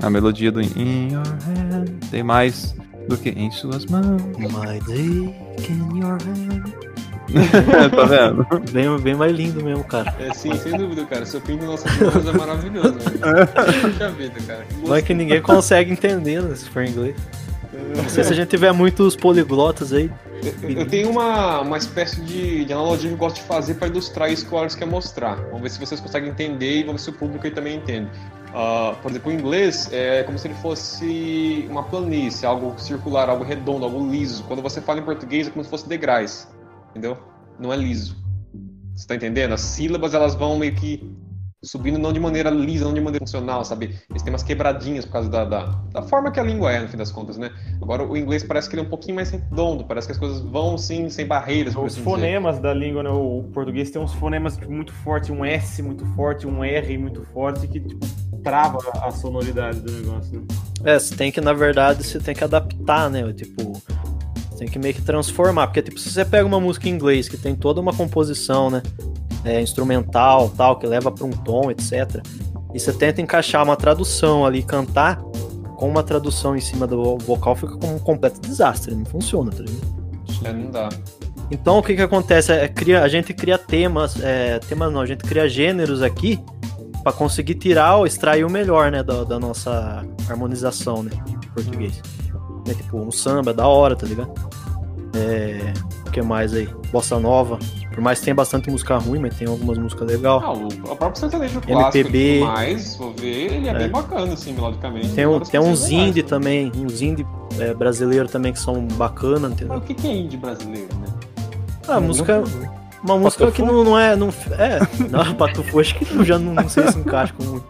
A melodia do In Your Hand tem mais do que em suas mãos. My dick in your hand. tá vendo? Bem, bem mais lindo mesmo, cara. É sim, sem dúvida, cara. Seu pinto nossas mãos é maravilhoso, né? Puxa vida, cara. Não é que ninguém consegue entender, né, se for em inglês. Não sei se a gente tiver muitos poliglotas aí. Eu- Eu tenho uma, uma espécie de, de analogia que eu gosto de fazer para ilustrar isso que o Alex quer mostrar. Vamos ver se vocês conseguem entender e vamos ver se o público aí também entende. Ah, por exemplo, o inglês é como se ele fosse uma planície, algo circular, algo redondo, algo liso. Quando você fala em português é como se fosse degraus, entendeu? Não é liso. Você tá entendendo? As sílabas elas vão meio que subindo não de maneira lisa, não de maneira funcional, sabe? Eles têm umas quebradinhas por causa da, da, da forma que a língua é, no fim das contas, né? Agora o inglês parece que ele é um pouquinho mais redondo, parece que as coisas vão sim, sem barreiras, Os assim dizer. fonemas da língua, né? O português tem uns fonemas tipo, muito fortes, um S muito forte, um R muito forte, que tipo, trava a sonoridade do negócio, né? É, você tem que, na verdade, você tem que adaptar, né? Tipo, tem que meio que transformar. Porque, tipo, se você pega uma música em inglês que tem toda uma composição, né? É, instrumental, tal, que leva para um tom, etc. E você tenta encaixar uma tradução ali, cantar com uma tradução em cima do vocal, fica como um completo desastre. Não funciona, tá ligado? É, não dá. Então o que que acontece? É, cria, a gente cria temas, é, temas não, a gente cria gêneros aqui pra conseguir tirar ou extrair o melhor, né, da, da nossa harmonização, né, em português. É, tipo, um samba é da hora, tá ligado? É, o que mais aí? Bossa Nova. Por mais que tenha bastante música ruim, mas tem algumas músicas legais. Ah, o, próprio sertanejo clássico MPB. mais, vou ver, ele é, É. bem bacana, assim, melodicamente. Tem, um, tem uns indie né? também, uns indie é, brasileiro também que são bacanas, Mas entendeu? o que que é indie brasileiro, né? Ah, música. Uma música que não, não é. Não, é, não, Patufu acho que já não, não sei se encaixa com.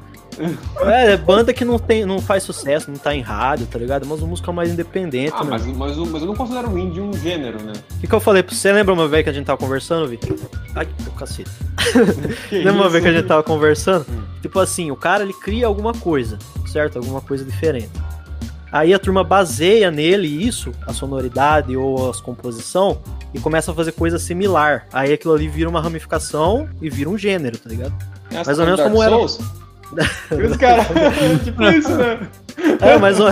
É, é banda que não, tem, não faz sucesso, não tá em rádio, tá ligado? Mas uma música mais independente, Ah, né? mas, mas, eu- mas eu não considero o indie um gênero, né? O que, que eu falei pra você? Lembra uma vez que a gente tava conversando, Vitor? Ai, que cacete. Lembra uma vez que a gente tava conversando? Hum. Tipo assim, o cara ele cria alguma coisa, certo? Alguma coisa diferente. Aí a turma baseia nele isso, a sonoridade ou a composição, e começa a fazer coisa similar. Aí aquilo ali vira uma ramificação e vira um gênero, tá ligado? Essa mais ou menos Dark como era- Souls? Esse cara, tipo isso, né? É, mais ou,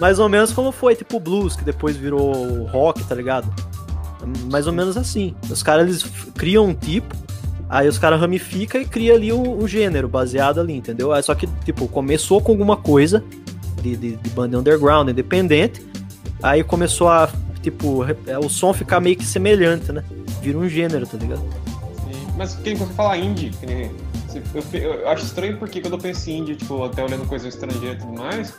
mais ou menos como foi, tipo blues, que depois virou rock, tá ligado? Mais ou menos assim. Os caras eles criam um tipo, aí os caras ramificam e cria ali o, o gênero baseado ali, entendeu? Aí só que, tipo, começou com alguma coisa de, de, de banda underground, independente, aí começou a, tipo, é, o som ficar meio que semelhante, né? Vira um gênero, tá ligado? Sim, Mas quem você fala indie, que nem- eu, eu- eu acho estranho porque quando eu penso em indie, tipo, até olhando coisa estrangeira e tudo mais,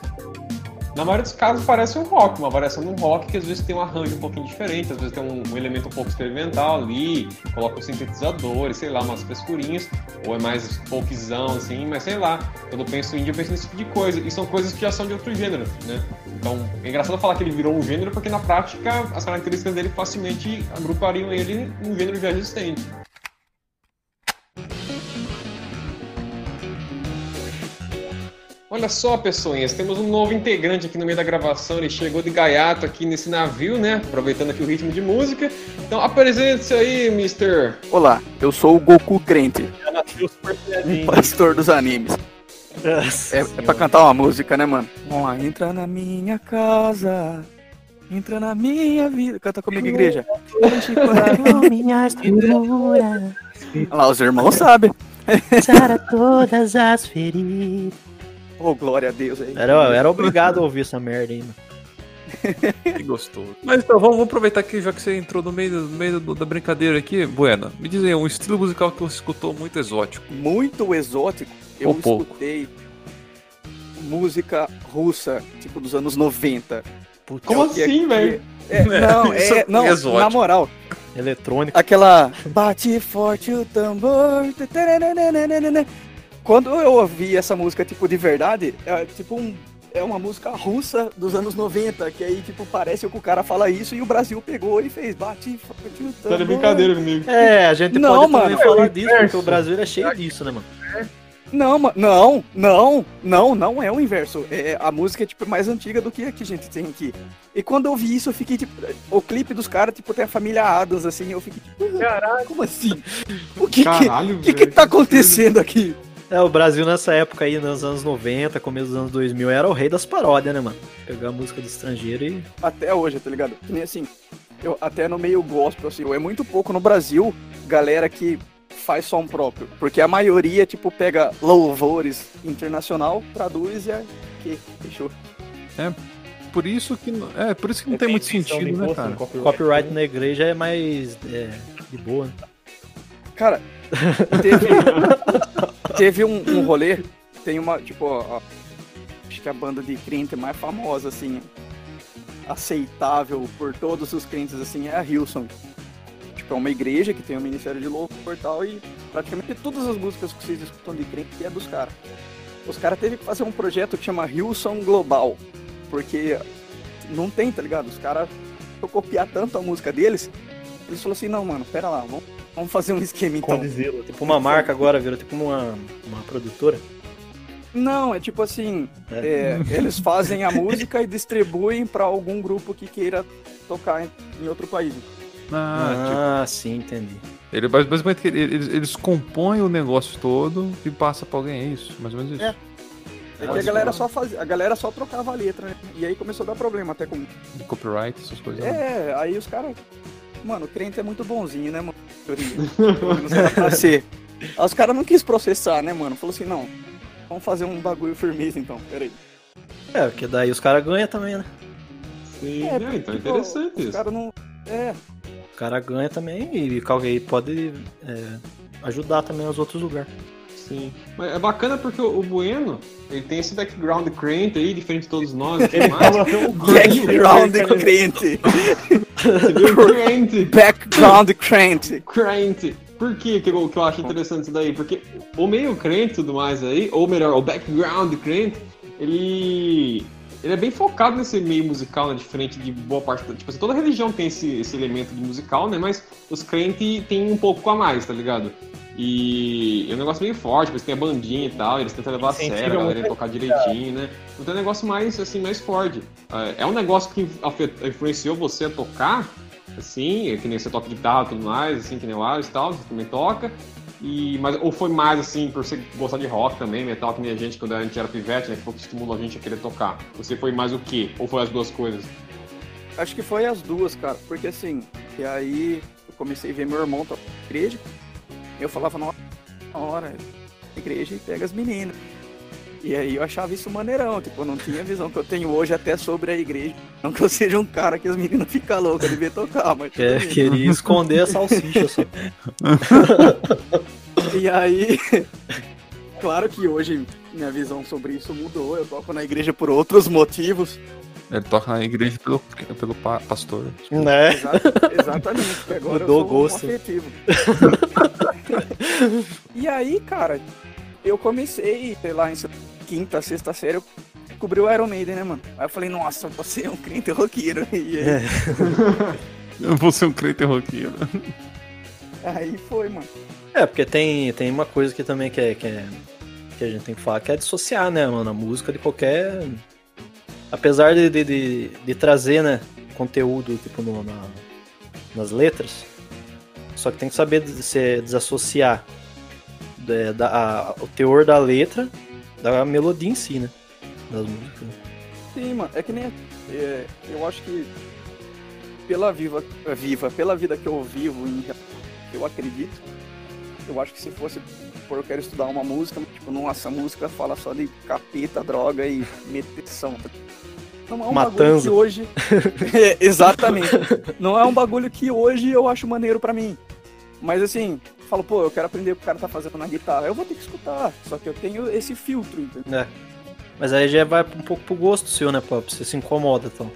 na maioria dos casos parece um rock, uma variação de um rock que às vezes tem um arranjo um pouquinho diferente, às vezes tem um, um elemento um pouco experimental ali, coloca os sintetizadores, sei lá, umas frescurinhas, ou é mais folkzão, assim, mas sei lá, quando eu penso em indie eu penso nesse tipo de coisa, e são coisas que já são de outro gênero, né? Então, é engraçado falar que ele virou um gênero porque na prática as características dele facilmente agrupariam ele num gênero já existente. Olha só, pessoinhas, temos um novo integrante aqui no meio da gravação. Ele chegou de gaiato aqui nesse navio, né? Aproveitando aqui o ritmo de música. Então, apresente-se aí, Mr. Olá, eu sou o Goku Crente, piadinho. pastor dos animes. É, é pra cantar uma música, né, mano? Vamos lá. Entra na minha casa, entra na minha vida. Canta comigo, igreja. minha Olha lá, os irmãos sabem. sara todas as feridas. Oh, glória a Deus aí. Era, era obrigado a ouvir essa merda aí, mano. Que gostoso. Mas então, vamos, vamos aproveitar que já que você entrou no meio, no meio do- da brincadeira aqui, Buena, me diz aí, um estilo musical que você escutou muito exótico. Muito exótico. Eu Ou pouco. escutei música russa, tipo dos anos 90. Como Que é- assim, velho? É, não, é, é não, exótico. na moral, Eletrônico. aquela bate forte o tambor. Quando eu ouvi essa música tipo de verdade, é tipo um é uma música russa dos anos 90, que aí tipo parece que o cara fala isso e o Brasil pegou e fez bate forte o Tá de brincadeira comigo. É, a gente Não, pode mano, também é falar o disso, porque o Brasil é cheio disso, né, mano? Não, ma- não, não, não, não é o inverso. É, a música é tipo mais antiga do que a que a gente tem aqui. E quando eu vi isso, eu fiquei tipo, o clipe dos caras tipo tem a família Adams assim, eu fiquei tipo, caralho, como assim? O que que, Caralho, que, que tá que absurdo. acontecendo aqui? É, o Brasil nessa época aí, nos anos 90, começo dos anos 2000, era o rei das paródias, né, mano? Pegar a música do estrangeiro e. Até hoje, tá ligado? Que nem assim, eu, até no meio gospel, assim, é muito pouco no Brasil, galera que faz som próprio. Porque a maioria, tipo, pega louvores internacional, traduz e é que fechou. Por isso que, não- é, por isso que não tem muito sentido, né, cara? Copyright na igreja é mais é, de boa. né? Cara, teve, teve um, um rolê, tem uma, tipo, a- acho que a banda de crente mais famosa, assim, aceitável por todos os crentes, assim, é a Hillsong. Tipo, é uma igreja que tem um ministério de louvor e tal, e praticamente todas as músicas que vocês escutam de crente é dos caras. Os caras teve que fazer um projeto que chama Hillsong Global, porque não tem, tá ligado? Os caras, copiar tanto a música deles, eles falaram assim, não, mano, pera lá, vamos, vamos fazer um esquema então. Condizila. Tipo uma marca agora, virou tipo uma, uma produtora. Não, é tipo assim, É. é, eles fazem a música e distribuem pra algum grupo que queira tocar em, em outro país. Ah, Ah, sim, entendi. tipo, ele, bas- basicamente ele- eles, eles compõem o negócio todo e passa pra alguém, é isso? Mais ou menos isso. É. É que a galera só fazia, a galera só trocava a letra, né? E aí começou a dar problema até com. De copyright, essas coisas. né? É, aí os caras. Mano, o crente é muito bonzinho, né, mano? Ser. Aí os caras não quis processar, né, mano? Falou assim, não. Vamos fazer um bagulho firmeza então, peraí. É, porque daí os caras ganham também, né? Sim, É, é, então é tipo, interessante Os isso. caras não. É, Os caras ganham também e alguém pode é, ajudar também os outros lugares. Sim. Mas é bacana porque o o Bueno, ele tem esse background crente aí, diferente de todos nós e tudo mais. background crente. Você viu? Crente. Background crente. Crente. Por que, que, eu, que eu acho interessante isso daí? Porque o meio crente e tudo mais aí, ou melhor, o background crente, ele. Ele é bem focado nesse meio musical, né? Diferente de boa parte. da- Tipo assim, toda religião tem esse, esse elemento de musical, né? Mas os crentes têm um pouco a mais, tá ligado? E é um negócio meio forte, eles têm a bandinha e tal, eles tentam levar a sério, a galera tocar direitinho, né? Então é um negócio mais, assim, mais forte. É, É um negócio que influenciou você a tocar, assim, é que nem você toca guitarra e tudo mais, assim, que nem o Alex e tal, você também toca. E, mas, ou foi mais assim, por você gostar de rock também, metal, que nem a gente quando a gente era pivete, né? Que foi o que estimulou a gente a querer tocar. Você foi mais o quê? Ou foi as duas coisas? Acho que foi as duas, cara. Porque assim, e aí eu comecei a ver meu irmão tocar igreja. Eu falava, na hora, igreja e pega as meninas. E aí eu achava isso maneirão, tipo, eu não tinha a visão que eu tenho hoje até sobre a igreja. Não que eu seja um cara que as meninas ficam loucas de ver tocar, mas. É, queria esconder a salsicha só. E aí, claro que hoje minha visão sobre isso mudou. Eu toco na igreja por outros motivos. Ele toca na igreja pelo, pelo pa- pastor. Né? Exa- exatamente, agora Mudou eu o sou gosto. um e aí, cara, eu comecei, sei lá, em quinta, sexta série, eu descobri o Iron Maiden, né, mano? Aí eu falei, nossa, você é um crente roqueiro. E aí, Eu vou ser um crente roqueiro. aí foi, mano. É, porque tem, tem uma coisa que também que, é, que, é- que a gente tem que falar, que é dissociar, né, mano, a música de qualquer... Apesar de, de, de, de trazer, né, conteúdo, tipo, no- na- nas letras, só que tem que saber de- se desassociar é, da, a- o teor da letra da melodia em si, né, das músicas. Sim, mano, é que nem. é, eu acho que pela viva, viva, pela vida que eu vivo, em, eu acredito, eu acho que se fosse por eu quero estudar uma música, tipo, nossa, a música fala só de capeta, droga e meteção. Não é um bagulho que hoje. É, exatamente. Não é um bagulho que hoje eu acho maneiro pra mim. Mas assim, falo, pô, eu quero aprender o que o cara tá fazendo na guitarra. Eu vou ter que escutar. Só que eu tenho esse filtro, entendeu? É. Mas aí já vai um pouco pro gosto seu, né, Pop? Você se incomoda, então.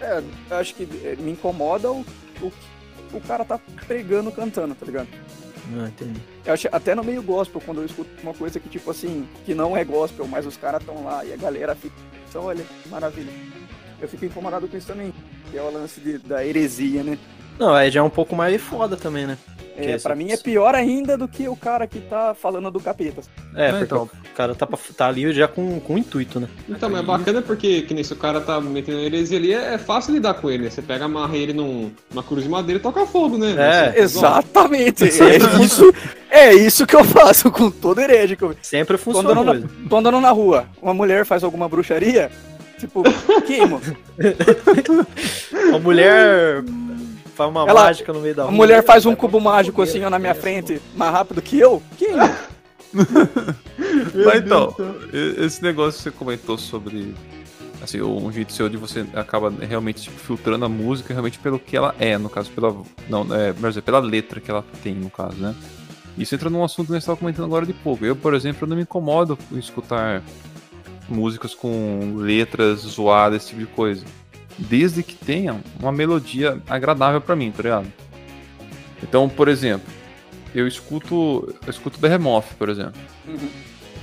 É, eu acho que é, me incomoda o, o, o cara tá pregando, cantando, tá ligado? Não, entendi. Eu acho, até no meio gospel, quando eu escuto uma coisa que, tipo assim, que não é gospel, mas os caras estão lá e a galera fica. Então, olha, que maravilha. Eu fico incomodado com isso também, que é o lance de- da heresia, né? Não, aí já é um pouco mais foda também, né? É, esse- pra mim é pior ainda do que o cara que tá falando do capeta. É, É, porque então. o cara tá, pra- tá ali já com, com intuito, né? Então, mas é bacana porque, que nem se o cara tá metendo heresia ali, é fácil lidar com ele, né? Você pega, amarra ele num, numa cruz de madeira e toca fogo, né? É, Você- Exatamente. É isso, é isso que eu faço com todo herege. que eu- Sempre Tô funciona. andando, mesmo. na, tô andando na rua, uma mulher faz alguma bruxaria, tipo, queimo. A mulher faz uma Ela- mágica no meio da A rua. mulher faz um cubo mágico assim na minha frente, mais rápido que eu, queimo. Mas então, esse negócio que você comentou sobre assim, um jeito seu de você acaba realmente tipo, filtrando a música realmente pelo que ela é, no caso, pela. Não, é, melhor dizer, pela letra que ela tem, no caso, né? Isso entra num assunto que nós estávamos comentando agora de pouco. Eu, por exemplo, eu não me incomodo em escutar músicas com letras zoadas, esse tipo de coisa. Desde que tenha uma melodia agradável pra mim, tá ligado? Então, por exemplo, eu escuto. Eu escuto Behemoth, por exemplo.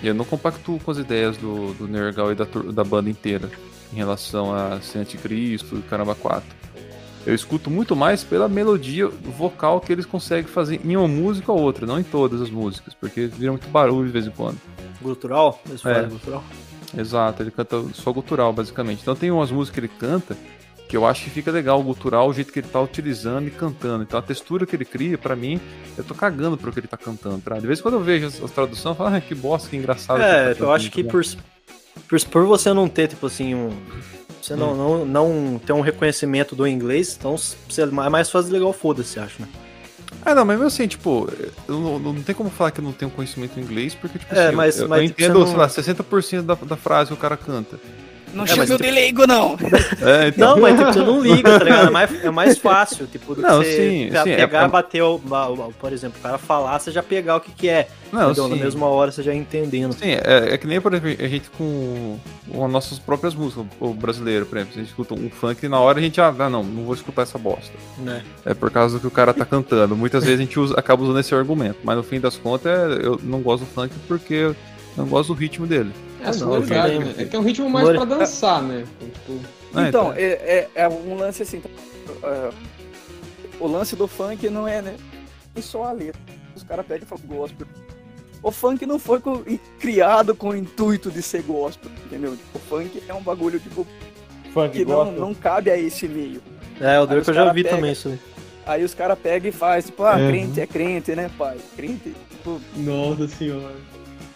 E eu não compactuo com as ideias do, do Nergal e da, da banda inteira em relação a ser anticristo e caramba 4. Eu escuto muito mais pela melodia vocal que eles conseguem fazer em uma música ou outra, não em todas as músicas, porque vira muito barulho de vez em quando. Gutural? Eles É. fazem gutural? Exato, ele canta só gutural, basicamente. Então tem umas músicas que ele canta que eu acho que fica legal o gutural, o jeito que ele tá utilizando e cantando. Então a textura que ele cria, pra mim, eu tô cagando pro que ele tá cantando. Tá? De vez em quando eu vejo as, as traduções, eu falo, ah, que bosta, que engraçado. que É, ele tá eu acho que cantando", por, por, por você não ter, tipo assim, um. Você não, não, não ter um reconhecimento do inglês, então você é mais fácil o foda-se, acho, né? Ah, não, mas assim, tipo, não, não tem como falar que eu não tenho conhecimento em inglês, porque, tipo É, assim, mas- eu, mas, eu entendo, não- sei lá, 60% da, da frase que o cara canta. Não É, chame mas tu- de leigo, não. É, então, Não, mas tipo, você não liga, tá ligado? É mais, é mais fácil, tipo, do Não, que você sim, pe- sim, é- pegar, é- bater, o, o- o- por exemplo, o cara falar, você já pegar o que que é. não, entendeu? Na sim. mesma hora você já entendendo. Sim, é, é que nem, por exemplo, a gente com, com as nossas próprias músicas, o brasileiro, por exemplo, a gente escuta um funk e na hora a gente, ah, não, não vou escutar essa bosta. Né? É por causa do que o cara tá cantando. Muitas vezes a gente usa, acaba usando esse argumento, mas no fim das contas eu não gosto do funk porque eu não gosto do ritmo dele. É a sonoridade, né? também. É que é um ritmo mais Sonori- pra dançar, né? Tipo, Ah, Então, é, é, é um lance assim. é, o lance do funk não é, né? É só a letra. Os caras pegam e falam gospel. O funk não foi co- criado com o intuito de ser gospel, entendeu? Tipo, o funk é um bagulho tipo, Funk que não, gospel. não cabe a esse meio. É, o Drake eu já vi pega- também isso aí. Aí os caras pegam e fazem, tipo, ah, É. crente é crente, né, pai? Crente, tipo, nossa senhora.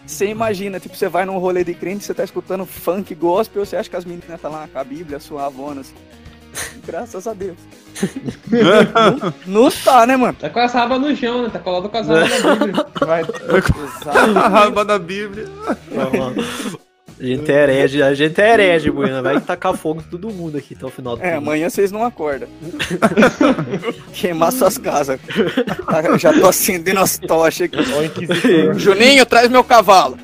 Você imagina, tipo, você vai num rolê de crente, você tá escutando funk gospel, você acha que as meninas tá lá com a Bíblia suavonas. Graças a Deus. não, não tá, né, mano? Tá com as rabas no chão, né? Tá colado com as rabas na Bíblia. Vai, a raba da Bíblia. A gente é herege, a gente é herege, Buena. Vai tacar fogo em todo mundo aqui até o final do É, amanhã vocês não acordam. Queimar suas casas. Já tô acendendo as tochas aqui. Juninho, traz meu cavalo.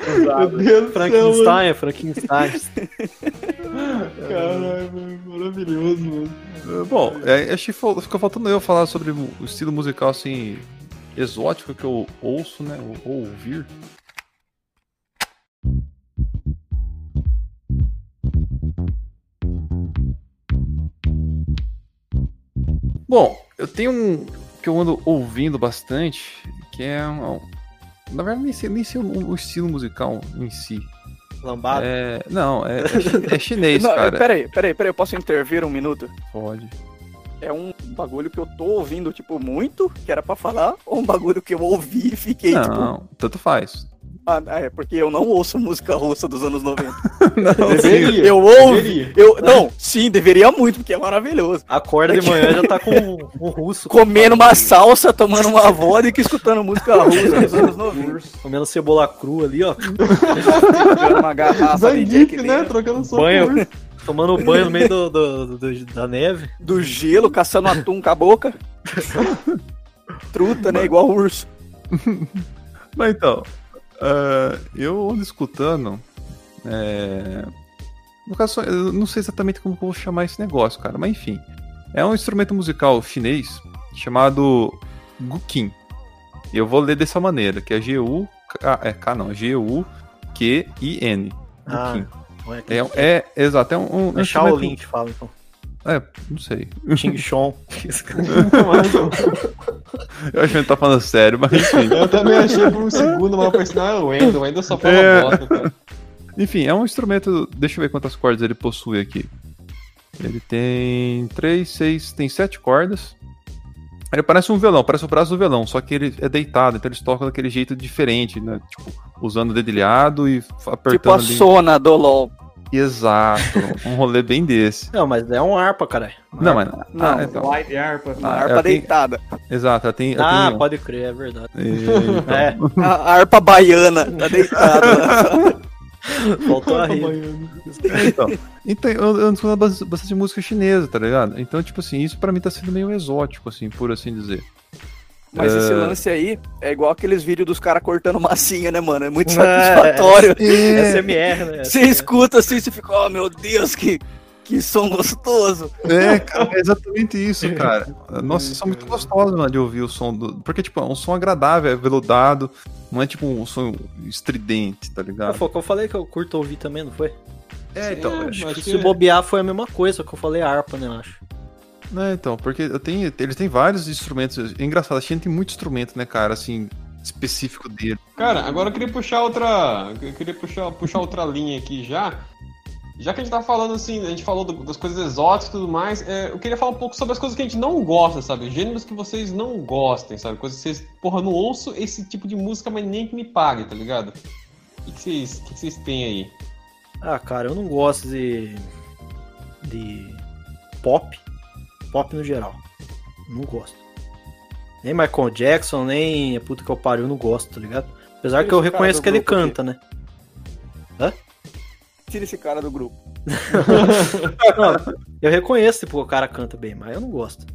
cruzadas. Deus Frankenstein, é Frankenstein. Caralho, maravilhoso, mano. Bom, é, acho que fica faltando eu falar sobre o estilo musical assim exótico que eu ouço, né? Ou ouvir. Bom, eu tenho um que eu ando ouvindo bastante, que é um, na verdade nem sei, nem sei o, o estilo musical em si. Lambada. É, não, é, é é chinês, Não, cara. peraí, peraí, peraí, eu posso intervir um minuto? Pode. É um bagulho que eu tô ouvindo, tipo, muito, que era pra falar, ou um bagulho que eu ouvi e fiquei, tipo, Não, tanto faz. Ah, é, porque eu não ouço música russa dos anos 90. Não, Deveria. Eu ouvi, Deveria. eu, não, sim, deveria muito, porque é maravilhoso. Acorda de manhã já tá com um russo. Comendo uma salsa, tomando uma vodka e escutando música russa dos anos 90. Comendo cebola crua ali, ó. Uma garrafa Zangief, né? Daniels, Trocando soco. Banho. Tomando banho no meio do, do- do- da neve. do gelo, caçando atum com a boca. Truta, né? Igual urso. Mas então, ah, eu ando escutando. É... No caso, eu não sei exatamente como que eu vou chamar esse negócio, cara, mas enfim. É um instrumento musical chinês chamado Guqin. E eu vou ler dessa maneira, que é G-U... É K não, G-U-Q-I-N. Ah, Guqin. olha que- É, é, exato, é um, um É Shaolin que fala, então. É, não sei. Ching Chong. Eu acho que ele tá falando sério, mas enfim. Eu também achei por um segundo, mas eu pensei, não, é o Wendel, o Wendel só fala É. bosta, cara. Enfim, é um instrumento. Deixa eu ver quantas cordas ele possui aqui. Ele tem três, seis, tem sete cordas. Ele parece um violão, parece o braço do violão, só que ele é deitado, então eles tocam daquele jeito diferente, né? Tipo, usando o dedilhado e apertando Tipo a ali. Sona do LOL. Exato, um rolê bem desse. Não, mas é um harpa, caralho. Não, mas. Não, ah, então. Light harpa. Uma Ah, harpa ela tem- deitada. Exato, ela tem. ela Ah, tem- pode crer, é verdade. É, então. É, A harpa baiana tá deitada. faltou a rir. então, então eu, escuto bas- bastante música chinesa, tá ligado? Então, tipo assim, isso pra mim tá sendo meio exótico, assim, por assim dizer. Mas esse É. lance aí é igual aqueles vídeos dos caras cortando massinha, né, mano? É muito É, satisfatório. SMR, né? Você escuta assim e você fica, oh meu Deus, que, que som gostoso. É, cara, é exatamente isso, cara. Nossa, são muito gostosos, mano, de ouvir o som do. Porque, tipo, é um som agradável, é veludado, não é tipo um som estridente, tá Ah, ligado? foi o que eu falei que eu curto ouvir também, não foi? É, então, É, Acho acho que que se é. bobear foi a mesma coisa que eu falei harpa, né, eu acho. É, então, porque eu tenho, eles têm vários instrumentos. É engraçado, a China tem muito instrumento, né, cara, assim, específico dele. Cara, agora eu queria puxar outra. Eu queria puxar, puxar outra linha aqui já. Já que a gente tá falando assim, a gente falou do- das coisas exóticas e tudo mais, é, eu queria falar um pouco sobre as coisas que a gente não gosta, sabe? Gêneros que vocês não gostem, sabe? Coisas que vocês, porra, não ouço esse tipo de música, mas nem que me pague, tá ligado? O que, que vocês, o que, que vocês têm aí? Ah, cara, eu não gosto de. de. pop. Pop no geral. Não gosto. Nem Michael Jackson, nem a puta que eu pariu, eu não gosto, tá ligado? Apesar Tira que eu reconheço que ele grupo aqui. canta, né? Tira esse cara do grupo. Não, eu reconheço, tipo, o cara canta bem, mas eu não gosto.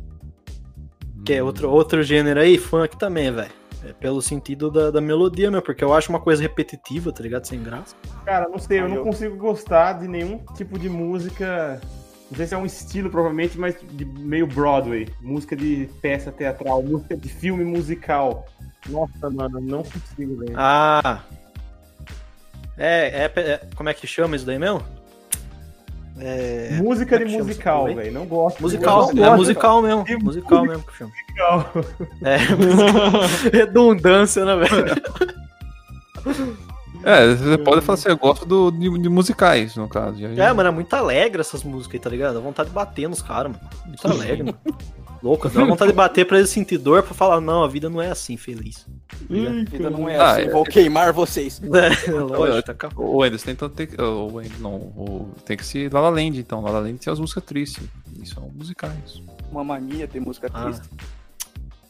Que é outro, outro gênero aí, funk também, velho. É pelo sentido da, da melodia mesmo, porque eu acho uma coisa repetitiva, tá ligado? Sem graça. Cara, não sei, eu não consigo gostar de nenhum tipo de música. Não sei se é um estilo, provavelmente, mas de meio Broadway. Música de peça teatral, música de filme musical. Nossa, mano, não consigo, velho. Ah. É, é, é- Como é que chama isso daí mesmo? É. música é de musical, velho. Não gosto. Musical, não é gosto, musical mesmo. Musical mesmo que chama. musical. É. Redundância, né, velho? É, você pode falar assim, eu gosto do, de, de musicais, no caso. Já- É, mano, é muito alegre essas músicas aí, tá ligado? Dá vontade de bater nos caras, mano. Muito alegre, mano. Louco, dá vontade de bater pra eles sentir dor pra falar, não, a vida não é assim, feliz. A vida não é Ah, assim, é- vou queimar vocês. É, lógico, tá com a- O Anderson, então tem que. O Anderson, não, o- tem que ser La La Land, então. La La Land tem as músicas tristes. E são musicais. Uma mania ter música Ah. triste.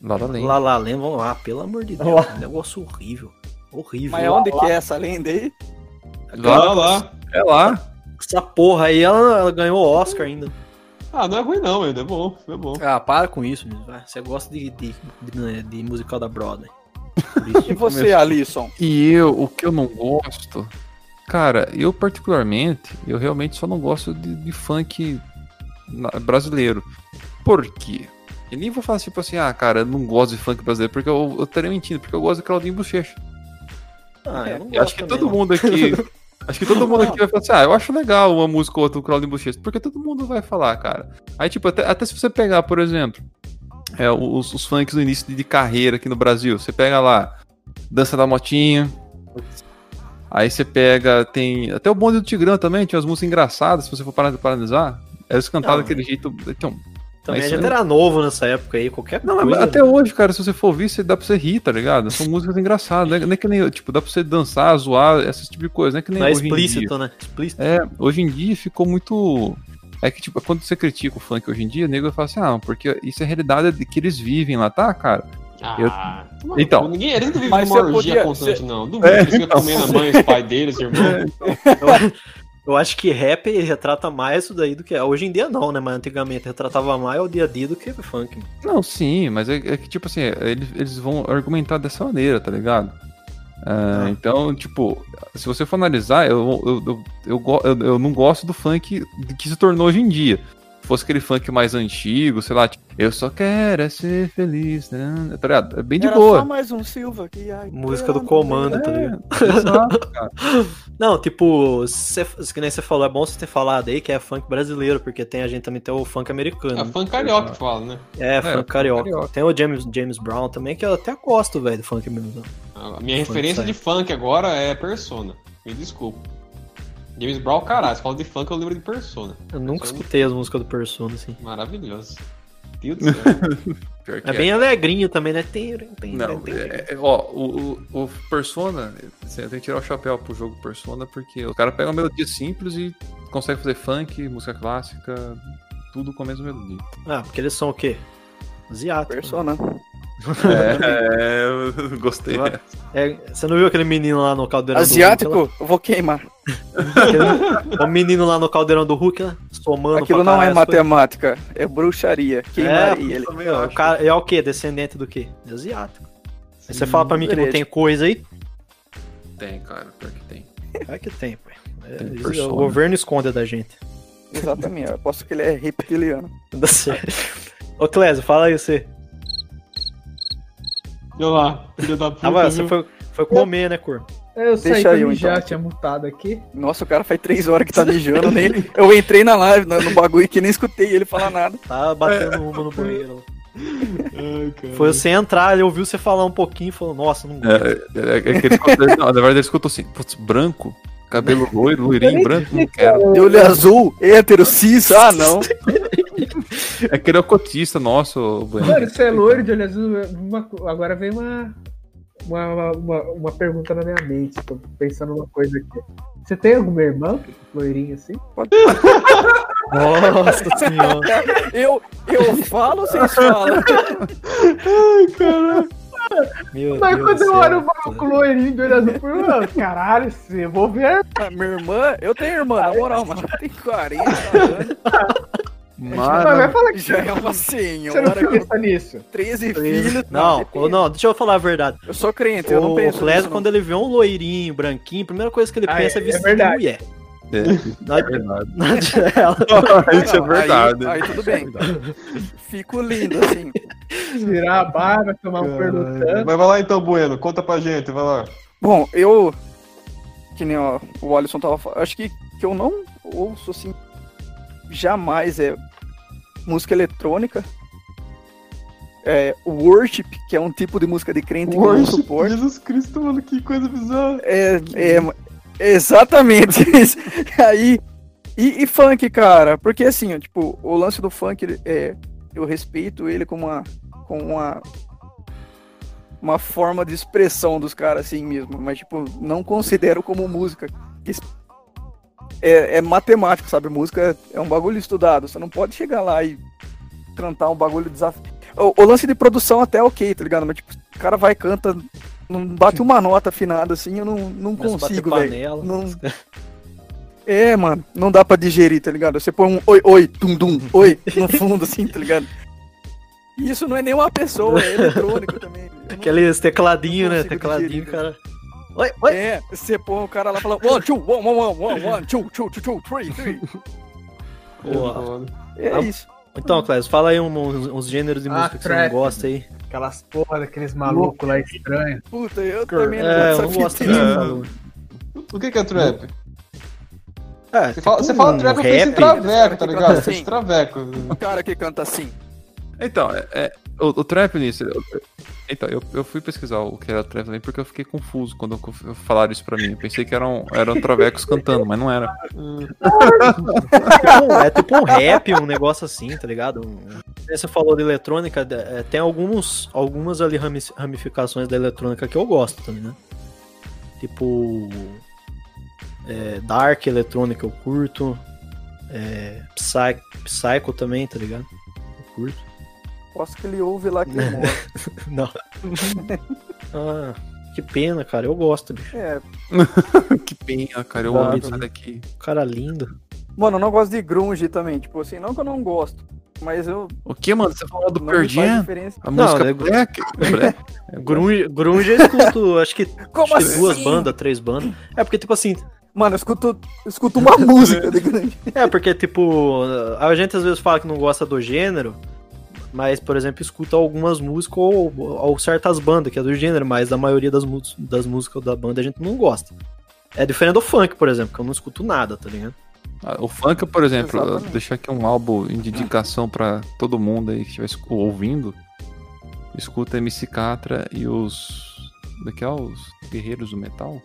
La La Land. Lá, lá, lembra, vamos lá, pelo amor de Deus. Um negócio horrível. Horrível. Mas onde que é essa lenda aí? Lá, lá. É lá. Essa porra aí, ela, ela ganhou o Oscar ainda. Ah, não é ruim não, ainda é bom, é bom. Ah, para com isso. Você gosta de, de, de, de musical da Broadway. E você, Alisson? E eu, o que eu não gosto. Cara, eu particularmente, eu realmente só não gosto de, de funk brasileiro. Por quê? Eu nem vou falar tipo assim, ah, cara, eu não gosto de funk brasileiro, porque eu, eu estaria mentindo, porque eu gosto de Claudinho Bochecha. Ah, eu Eu acho que também, todo não. mundo aqui. Acho que todo mundo aqui vai falar assim, ah, eu acho legal uma música ou outra do Claudinho Bochecha, porque todo mundo vai falar, cara. Aí, tipo, até, até se você pegar, por exemplo, é, os, os funks no início de, carreira aqui no Brasil, você pega lá, Dança da Motinha. Aí você pega, tem. Até o Bonde do Tigrão também, tinha umas músicas engraçadas, se você for parar de analisar. Elas cantavam daquele jeito. Então, Também mas a gente eu- era novo nessa época aí, qualquer não, coisa. até hoje, cara, se você for ouvir, você dá pra você rir, tá ligado? São músicas engraçadas, né? Não é que nem, tipo, dá pra você dançar, zoar, esse tipo de coisa, não é que nem Não é hoje em dia. explícito, né? Explícito. É, hoje em dia ficou muito. É que, tipo, quando você critica o funk hoje em dia, o nego fala assim, ah, porque isso é a realidade de que eles vivem lá, tá, cara? Ah, mano, Então. ninguém, eles não vivem você orgia podia- constante, você- não. Duvido É, que eles então. comendo a mãe, os pais deles, irmão. Eu, eu acho que rap retrata mais isso daí do que. Hoje em dia não, né? Mas antigamente retratava mais o dia a dia do que funk. mano. Não, sim, mas é, é que, tipo assim, eles, eles vão argumentar dessa maneira, tá ligado? Ah, Então, tipo, se você for analisar, eu, eu, eu, eu- eu não gosto do funk que se tornou hoje em dia. Fosse aquele funk mais antigo, sei lá, tipo, eu só quero é ser feliz, né? Tá ligado? É bem de Era boa. só mais um Silva que ai, Música do comando, né? tá ligado? Exato, cara. Não, tipo, cê, que nem você falou, é bom você ter falado aí que é funk brasileiro, porque tem a gente também tem o funk americano. É funk carioca que fala, né? É, funk funk carioca. carioca. Tem o James, James Brown também, que eu até gosto, velho, do funk mesmo. A minha Funk referência sai. de funk agora é Persona. Me desculpa. James Brown, caralho, você fala de funk, eu lembro de Persona. Eu nunca Persona, escutei as músicas do Persona, assim. Maravilhoso. Deus do céu. É bem alegrinho também, né? Tem, tem, Não, tem, é- é- ó, o, o, o Persona, assim, eu tenho que tirar o chapéu pro jogo Persona, porque o cara pega uma melodia simples e consegue fazer funk, música clássica, tudo com a mesma melodia. Ah, porque eles são o quê? Asiáticos. Persona. É, eu gostei. né? É, você não viu aquele menino lá no caldeirão do Hulk? Asiático, eu vou queimar. Aquele- o menino lá no caldeirão do Hulk, lá, somando Aquilo não é as coisas. matemática, é bruxaria. É, Queimaria ele. meu, o cara é o quê? Descendente do quê? De asiático. Aí você fala pra mim que não tem coisa aí? Tem, cara, pior que tem. É que tem, pô. É, o governo esconde da gente. Exatamente, eu aposto que ele é reptiliano. Dá certo. Ô, Clésio, fala aí você. Olha lá, filho da puta. Ah, mas você foi, foi comer, né, Cor? Eu saí Deixa pra eu, mijar, então. tinha mutado aqui. Nossa, o cara faz três horas que tá mijando, nem... eu entrei na live, no, no bagulho que nem escutei ele falar nada. Tá batendo uma no banheiro. Ai. Foi você entrar, ele ouviu você falar um pouquinho e falou, nossa, não gosto. É, é, é que ele escutou- não, na verdade ele escutou assim, putz, branco, cabelo loiro, loirinho, branco, não quero. De olho azul, hétero, cis, ah não. É que ele é o cotista nosso, Bueno. Mano, você é loiro de olho azul. uma co- agora vem uma, uma, uma, uma, uma pergunta na minha mente. Tô pensando numa coisa aqui. Você tem alguma irmã loirinha assim? Nossa senhora. Eu, eu falo, vocês falam. Meu Mas Deus quando do eu olho o maluco loirinho de olho azul, eu falo, "Mano, caralho, você, vou ver. Ah, minha irmã, eu tenho irmã, na moral, mano. Tem 40 anos. Mas vai Mano, falar que Já é uma você não senhora pensa nisso. 13 filhos. Não, ô, não, deixa eu falar a verdade. Eu sou crente, eu não O penso. Clésio, nisso, quando ele vê um loirinho, branquinho, a primeira coisa que ele Ah, pensa é, é- é vestir verdade. mulher. é, Não é verdade. não não. Isso é Não, verdade. Aí, aí tudo bem. Fico lindo, assim. Tirar a barba, tomar um pernotão. Mas vai lá então, Bueno, conta pra gente, vai lá. Bom, eu. Que nem ó, o Alisson tava falando. Acho que, que eu não ouço assim. Jamais é música eletrônica. É worship, que é um tipo de música de crente que eu não suporto. Jesus Cristo, mano, que coisa bizarra. É, é exatamente. Aí. E, e funk, cara, porque assim, ó, tipo, o lance do funk, é, eu respeito ele como uma, como uma, uma forma de expressão dos caras assim mesmo, mas tipo, não considero como música. É, é matemático, sabe? Música é um bagulho estudado, você não pode chegar lá e cantar um bagulho desafio. O, o lance de produção até é ok, tá ligado? Mas tipo, o cara vai e canta, não bate uma nota afinada assim, eu não, não bater consigo, velho. panela. Não... É, mano, não dá pra digerir, tá ligado? Você põe um oi, oi, tum, dum, oi, no fundo, assim, tá ligado? E isso não é nem uma pessoa, é eletrônico também. Aqueles tecladinhos, não né? Tecladinho, digerir, cara. Oi, oi. É, você põe o cara lá falando one, two, one, one, one, one, one, two, two, two, two, three, three. Boa. É Ah, isso. Então, Clésio, fala aí um- uns, uns gêneros de Ah, música que você não gosta aí. Aquelas porra daqueles malucos lá estranhos. Puta, eu também não É, eu gosto aí. O que que é trap? É, Você fala, tipo você fala um trap, eu penso em traveco, tá ligado? Assim. traveco. O cara que canta assim. Então, é, é, o, o eu- então, eu, eu fui pesquisar o que era também porque eu fiquei confuso quando falaram isso pra mim. Eu pensei que eram, eram travecos cantando, mas não era. É tipo um rap, um negócio assim, tá ligado? Você falou de eletrônica, é, tem alguns, algumas ali rami- ramificações da eletrônica que eu gosto também, né? Tipo. é, Dark eletrônica eu curto. É, Psy, Psycho também, tá ligado? Eu curto. Posso que ele ouve lá que ele. Não. ah, que pena, cara. Eu gosto, bicho. É, que pena, cara. Eu Claro. amo isso daqui. Cara lindo. mano, eu não gosto de grunge também. Tipo assim, não que eu não gosto. Mas eu. O que, mano? Você falou do Pearl Jam? diferença. A Não, música é- Black? Black? Grunge, grunge eu escuto, acho que Como Acho que duas assim? bandas, três bandas. É porque, tipo assim, Mano, eu escuto, eu escuto uma música de grande. É, porque, tipo, a gente às vezes fala que não gosta do gênero, mas, por exemplo, escuta algumas músicas ou, ou certas bandas que é do gênero, mas a maioria das, das músicas da banda a gente não gosta. É diferente do funk, por exemplo, que eu não escuto nada, tá ligado? Ah, O funk, por exemplo, Exatamente. deixar aqui um álbum em dedicação pra todo mundo aí que estiver ouvindo. Escuta MC Catra e os. Daqui é os Guerreiros do Metal?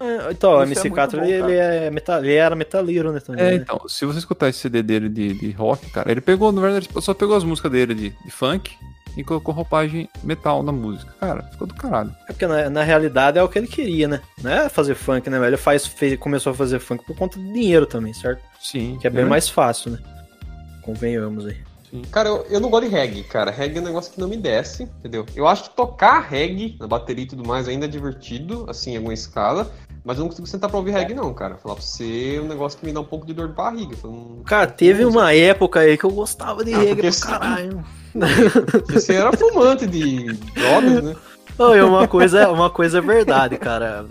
É, então, o Isso é bom, ele, é metal, ele era metaleiro, né, também. É, né? então, se você escutar esse CD dele de, de rock, cara, ele pegou, na verdade, só pegou as músicas dele de, de funk e colocou roupagem metal na música. Cara, ficou do caralho. É porque na, na realidade é o que ele queria, né? Não é fazer funk, né? Ele faz, fez- começou a fazer funk por conta do dinheiro também, certo? Sim. Que é bem né? mais fácil, né? Convenhamos aí. Cara, eu, eu não gosto de reggae, cara. Reggae é um negócio que não me desce, entendeu? Eu acho que tocar reggae na bateria e tudo mais ainda é divertido, assim, em alguma escala. Mas eu não consigo sentar pra ouvir reggae, não, cara. Falar pra você é um negócio que me dá um pouco de dor de barriga. Eu não- Cara, teve uma época aí que eu gostava de Ah, reggae pra caralho. Você era fumante de drogas, né? Não, uma coisa, uma coisa é verdade, cara.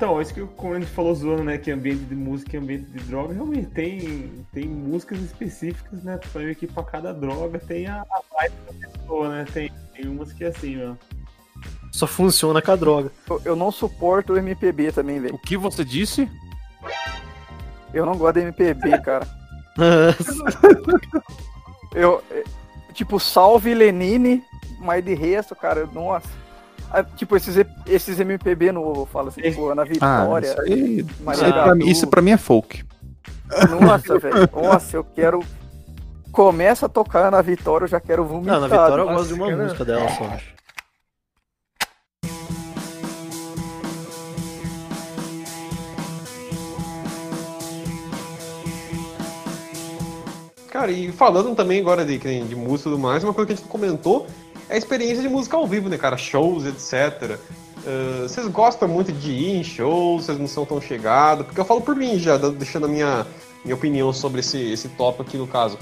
Então, isso que como a gente falou zoando, né? Que ambiente de música e ambiente de droga, realmente tem, tem músicas específicas, né? Pra meio que pra cada droga tem a, a vibe da pessoa, né? Tem, tem umas que é assim, ó. Só funciona com a droga. Eu, eu não suporto o MPB também, O velho. que você disse? Eu não gosto de MPB, cara. Eu. é, Tipo, salve Lenine, mas de resto, cara, nossa. Ah, Tipo, esses, esses MPB novo, eu falo assim, tipo, Ana Ah, Vitória. isso aí, isso, aí pra mim, isso pra mim é folk. Nossa, velho. Nossa, eu quero. Começa a tocar na Vitória, eu já quero vomitar. Não, na Vitória eu gosto de uma cara. música dela só, acho. Cara, e falando também agora de, de música e tudo mais, uma coisa que a gente não comentou é a experiência de música ao vivo, né, cara? Shows, etc. Ah, vocês gostam muito de ir em shows, vocês não são tão chegados? Porque eu falo por mim já, deixando a minha, minha opinião sobre esse, esse tópico aqui no caso.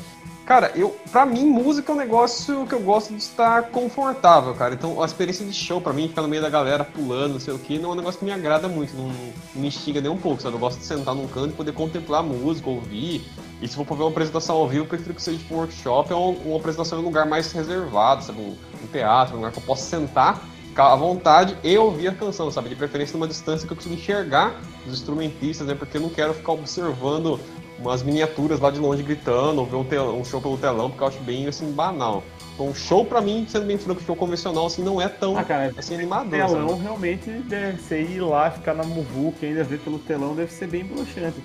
Cara, eu, pra mim, música é um negócio que eu gosto de estar confortável, cara. Então, a experiência de show, pra mim, ficar no meio da galera pulando, não sei o que, não é um negócio que me agrada muito, não, não me instiga nem um pouco, sabe? Eu gosto de sentar num canto e poder contemplar a música, ouvir. E se for pra ver uma apresentação ao vivo, eu prefiro que seja tipo um workshop ou uma apresentação em um lugar mais reservado, sabe? Um, um teatro, um lugar que eu possa sentar, ficar à vontade e ouvir a canção, sabe? De preferência numa distância que eu consiga enxergar os instrumentistas, né? Porque eu não quero ficar observando umas miniaturas lá de longe gritando, ou ver um, tel- um show pelo telão, porque eu acho bem, assim, banal. Então, show pra mim, sendo bem franco, show convencional, assim, não é tão, Ah, cara, assim, animador, telão sabe? realmente deve ser ir lá, ficar na muvuca e ainda ver pelo telão deve ser bem broxante.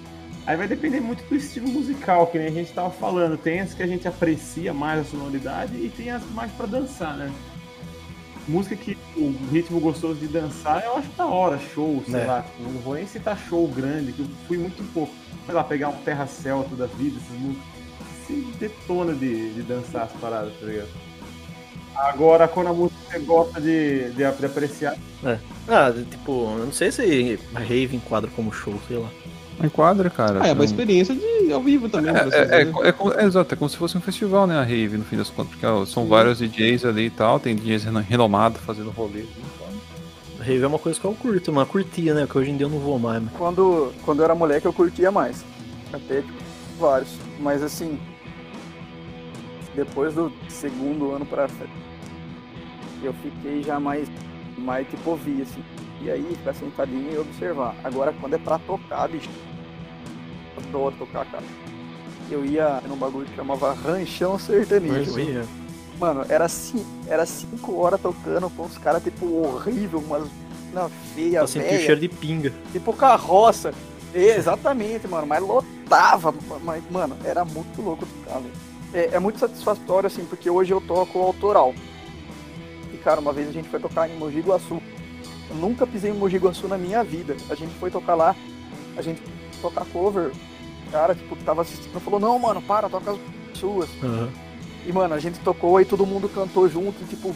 Aí vai depender muito do estilo musical, que nem a gente tava falando. Tem as que a gente aprecia mais a sonoridade e tem as mais pra dançar, né? Música que o ritmo gostoso de dançar, eu acho da hora, show, sei É. lá. tipo, Não vou nem citar show grande, que eu fui muito pouco. Sei lá, pegar um terra celta da vida, essas músicas. Se detona de, de dançar as paradas, tá ligado? Agora, quando a música você gosta de, de, de apreciar, Ah, tipo, eu não sei se a rave enquadra como show, sei lá. Enquadra, cara. Ah, é uma Não- experiência de ao vivo também, assim É, é, é, é é exato, é como se fosse um festival, né? A rave, no fim das contas, porque ó, são vários DJs ali e tal, tem DJs reno- renomados fazendo rolê. Rave é uma coisa que eu curto, mas curtia, né? Que hoje em dia eu não vou mais, mano. Quando, quando eu era moleque, eu curtia mais. Até, tipo, vários. Mas, assim, depois do segundo ano pra frente, eu fiquei já mais, mais tipo, ouvir, assim. E aí, ficar sentadinho e observar. Agora, quando é pra tocar, bicho, adoro tocar, cara. Eu ia num bagulho que chamava Ranchão Sertanejo. Ia. Mano, era, ci- era cinco horas tocando com os caras, tipo, horrível, umas na feia, Eu senti o cheiro de pinga. Tipo carroça. Exatamente, mano. Mas lotava. Mas, mano, era muito louco tocar, velho. É, é muito satisfatório, assim, porque hoje eu toco autoral. E, cara, uma vez a gente foi tocar em Mogi Guaçu. Eu nunca pisei em Mogi Guaçu na minha vida. A gente foi tocar lá, a gente tocar cover. O cara, tipo, que tava assistindo, falou, não, mano, para, toca as suas. E, mano, a gente tocou e todo mundo cantou junto, e, tipo,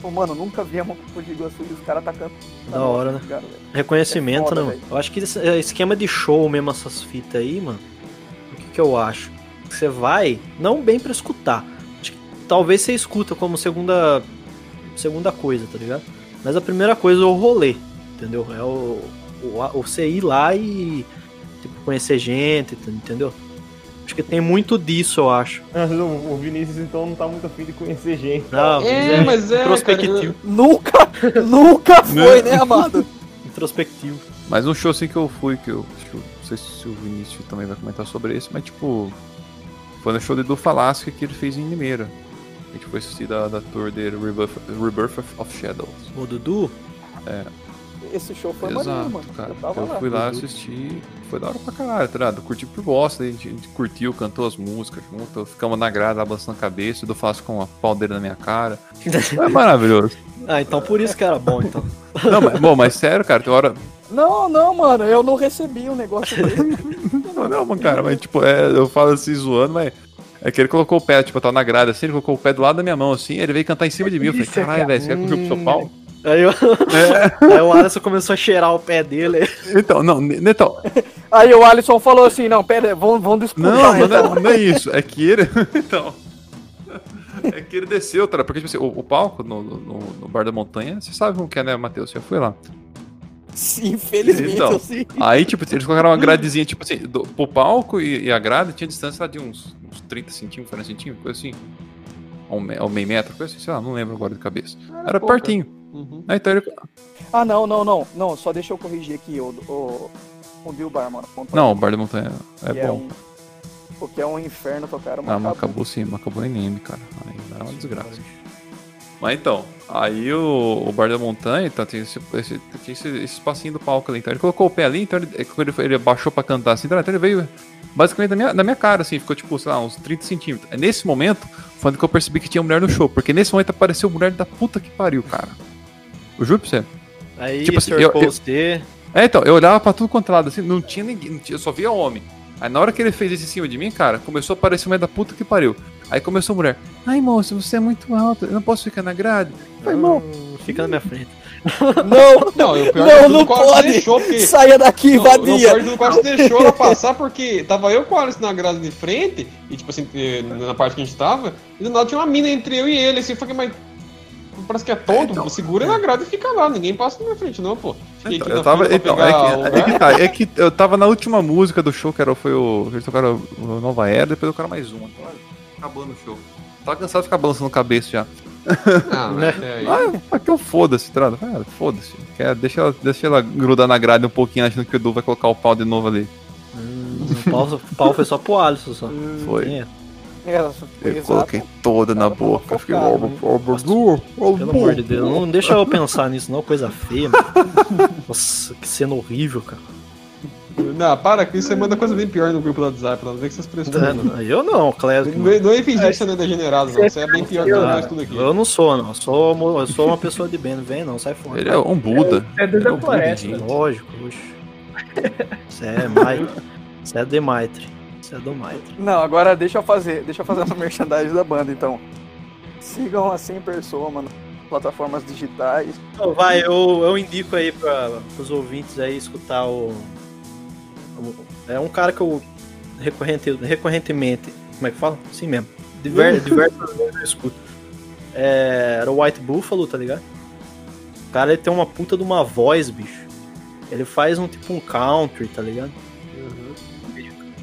pô, mano, nunca viemos Mogi Guaçu e os caras tá cantando. Da hora, né? Cara. Reconhecimento, É foda, né, mano? Eu acho que esse é, esquema de show mesmo, essas fitas aí, mano. O que, que eu acho? Você vai, não bem pra escutar. Talvez você escuta como segunda segunda coisa, tá ligado? Mas a primeira coisa é o rolê, entendeu? É o o, você ir lá e tipo, conhecer gente, entendeu? Acho que tem muito disso, eu acho. O Vinícius então não tá muito afim de conhecer gente. Não, É, mas é, introspectivo. Nunca, nunca foi, né, amado? Introspectivo. Mas um show assim que eu fui, que eu. Acho que eu não sei se o Vinícius também vai comentar sobre isso, mas tipo. Foi no show de Edu Falasca que ele fez em Limeira. A gente foi assistir da, da tour dele, Rebirth, Rebirth of- of Shadows. O Dudu? Esse show foi Exato, maneiro, mano. cara. Eu tava Eu lá. fui lá assistir, foi da hora pra caralho, tá ligado? Curti por bosta, a gente, a gente curtiu, cantou as músicas junto, ficamos na grada, lá balançando a cabeça, eu faço com uma pau dele na minha cara. É maravilhoso. Ah, então por isso que era bom, então. Não, mas, bom, mas sério, cara, tem hora. Não, não, mano, eu não recebi o negócio dele. Não, não, mano, cara, mas tipo, é, eu falo assim zoando, mas. É que ele colocou o pé, tipo, eu tava na grada assim, ele colocou o pé do lado da minha mão, assim, ele veio cantar em cima de mim. Eu falei, cara. caralho, velho, você quer que eu chupe seu pau? Aí, eu... É. Aí o Alisson começou a cheirar o pé dele. Então, não, então, Aí o Alisson falou assim, não, pera, vamos, vamos disputar. Não, não, então. é, não é isso. É que ele. então. É que ele desceu, tá? Porque, tipo assim, o, o palco no, no, no Bar da Montanha, você sabe como que é, né, Matheus? Você já foi lá. Sim, infelizmente Então. eu sim. Aí, tipo, eles colocaram uma gradezinha, tipo assim, do, pro palco e, e a grade tinha distância lá de uns, uns 30 centímetros, 40 centímetros, coisa assim. Ou, me, ou meio metro, coisa assim, sei lá, não lembro agora de cabeça. Era pouca. pertinho. Uhum. Então ele. Ah, não, não, não, não, só deixa eu corrigir aqui o, o, o Dilbar, mano. ponto Não, o Bar da Montanha é que bom. um, o que é um inferno tocar uma Ah, mas acabou sim, mas acabou em Neme, cara. Aí é uma desgraça. Mas então, aí o, o Bar da Montanha, então, tem esse, esse, tinha esse, esse espacinho do palco ali. Então ele colocou o pé ali, então ele, é, ele, ele abaixou pra cantar assim, então ele veio basicamente na minha, na minha cara, assim, ficou tipo, sei lá, uns 30 centímetros. É Nesse momento, foi quando que eu percebi que tinha mulher no show, porque nesse momento apareceu mulher da puta que pariu, cara. Eu juro pra você. Aí Tipo assim, eu- eu- você. É, então, eu olhava pra tudo quanto é lado, assim, não tinha ninguém, não tinha- eu só via homem. Aí na hora que ele fez isso em cima de mim, cara, começou a aparecer uma da puta que pariu. Aí começou a mulher, ai moço, você é muito alto, eu não posso ficar na grade. Eu falei, irmão, Fica na minha frente. Não, Não, e o pior Não, é não pode. deixou, porque. saia daqui, Não, não, o vadia. tudo quase deixou ela passar, porque tava eu com o Alisson na grade de frente, e tipo assim, eh, na parte que a gente tava, e do nada tinha uma mina entre eu e ele, assim, eu falei, mas. Parece que é tonto, segura na grade e fica lá, ninguém passa na minha frente, não, pô. Fiquei Então, aqui eu na tava. Então, é o que, é, que tá, é que eu tava na última música do show, que era, foi o. Eles tocaram o Nova Era, depois tocaram mais uma. Então, acabando o show. Tava cansado de ficar balançando a cabeça já. Ah, né? é, Ah, que eu foda-se, trada. Ah, foda-se. Quer- Deixa ela, deixa ela grudar na grade um pouquinho, achando que o Edu vai colocar o pau de novo ali. Hum, o, pau, o pau foi só pro Alisson só. Foi. Quem é? É, Eu exato. coloquei toda na boca. Fiquei. focado, "Oh, oh, oh, oh, Pelo amor de Deus, não deixa eu pensar nisso, não, coisa feia, mano. Nossa, que cena horrível, cara. Não, para que isso você manda coisa bem pior no grupo do WhatsApp, lá, vê que vocês prestam. Não, Eu não, Clésio. Não é- não é fingir que você não é degenerado, não. Você é bem pior que nós tudo aqui. Eu não sou, não. Eu sou, eu sou uma pessoa de bem, não vem não, sai fora. Ele é um Buda. É do Ele da um Buda, floresta. gente. Lógico, oxe. Você é Maitre. Você é de É do Maitre. Não, agora deixa eu fazer, deixa eu fazer uma merchandising da banda, então. Sigam a 100 pessoas, mano. Plataformas digitais. Então, vai, eu, eu indico aí para os ouvintes aí escutar o, o- É um cara que eu recorrente, recorrentemente. Como é que fala? Assim mesmo. Diver, diversas vezes eu escuto. É, era o White Buffalo, tá ligado? O cara ele tem uma puta de uma voz, bicho. Ele faz um tipo um country, tá ligado?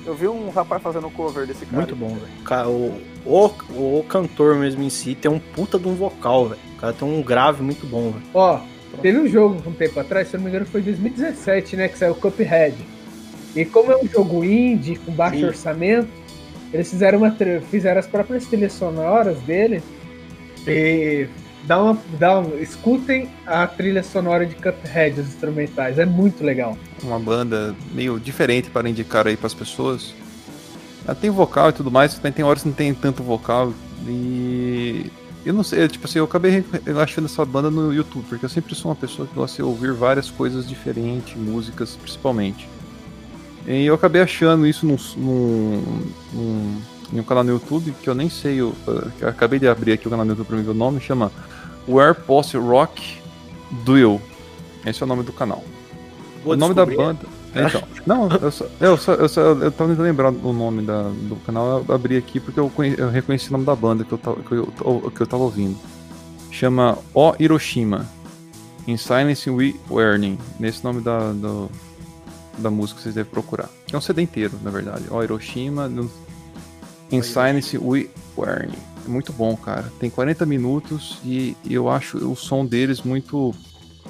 Eu vi um rapaz fazendo cover desse cara. Muito bom, velho. O O, o, cantor mesmo em si tem um puta de um vocal, velho. O cara tem um grave muito bom, velho. Ó, teve um jogo um tempo atrás, se eu não me engano foi em 2017, né? Que saiu o Cuphead. E como é um jogo indie, com baixo Sim. orçamento, eles fizeram, uma, fizeram as próprias trilhas sonoras dele. E dá uma, dá um, escutem a trilha sonora de Cuphead, os instrumentais. É muito legal. Uma banda meio diferente para indicar aí para as pessoas. Ela tem vocal e tudo mais, tem, tem horas que não tem tanto vocal. E. Eu não sei, tipo assim, eu acabei achando essa banda no YouTube, porque eu sempre sou uma pessoa que gosta de ouvir várias coisas diferentes, músicas principalmente. E eu acabei achando isso num, num, num, em um canal no YouTube, que eu nem sei, o- que eu acabei de abrir aqui o canal no YouTube para ver o nome, chama Where Post Rock Duel. Esse é o nome do canal. Vou o nome da descobrir. banda. Então, não, eu só, eu só, eu só, eu tava tentando lembrar o nome da, do canal, eu abri aqui porque eu, conhe- eu reconheci o nome da banda que eu, tava, que, eu, que eu tava ouvindo. Chama O Hiroshima. In Silence We Warning. Nesse nome da, do- da música vocês devem procurar. É um CD inteiro, na verdade. Ó, Hiroshima. In Silence We Warning. É muito bom, cara. Tem 40 minutos e eu acho o som deles muito.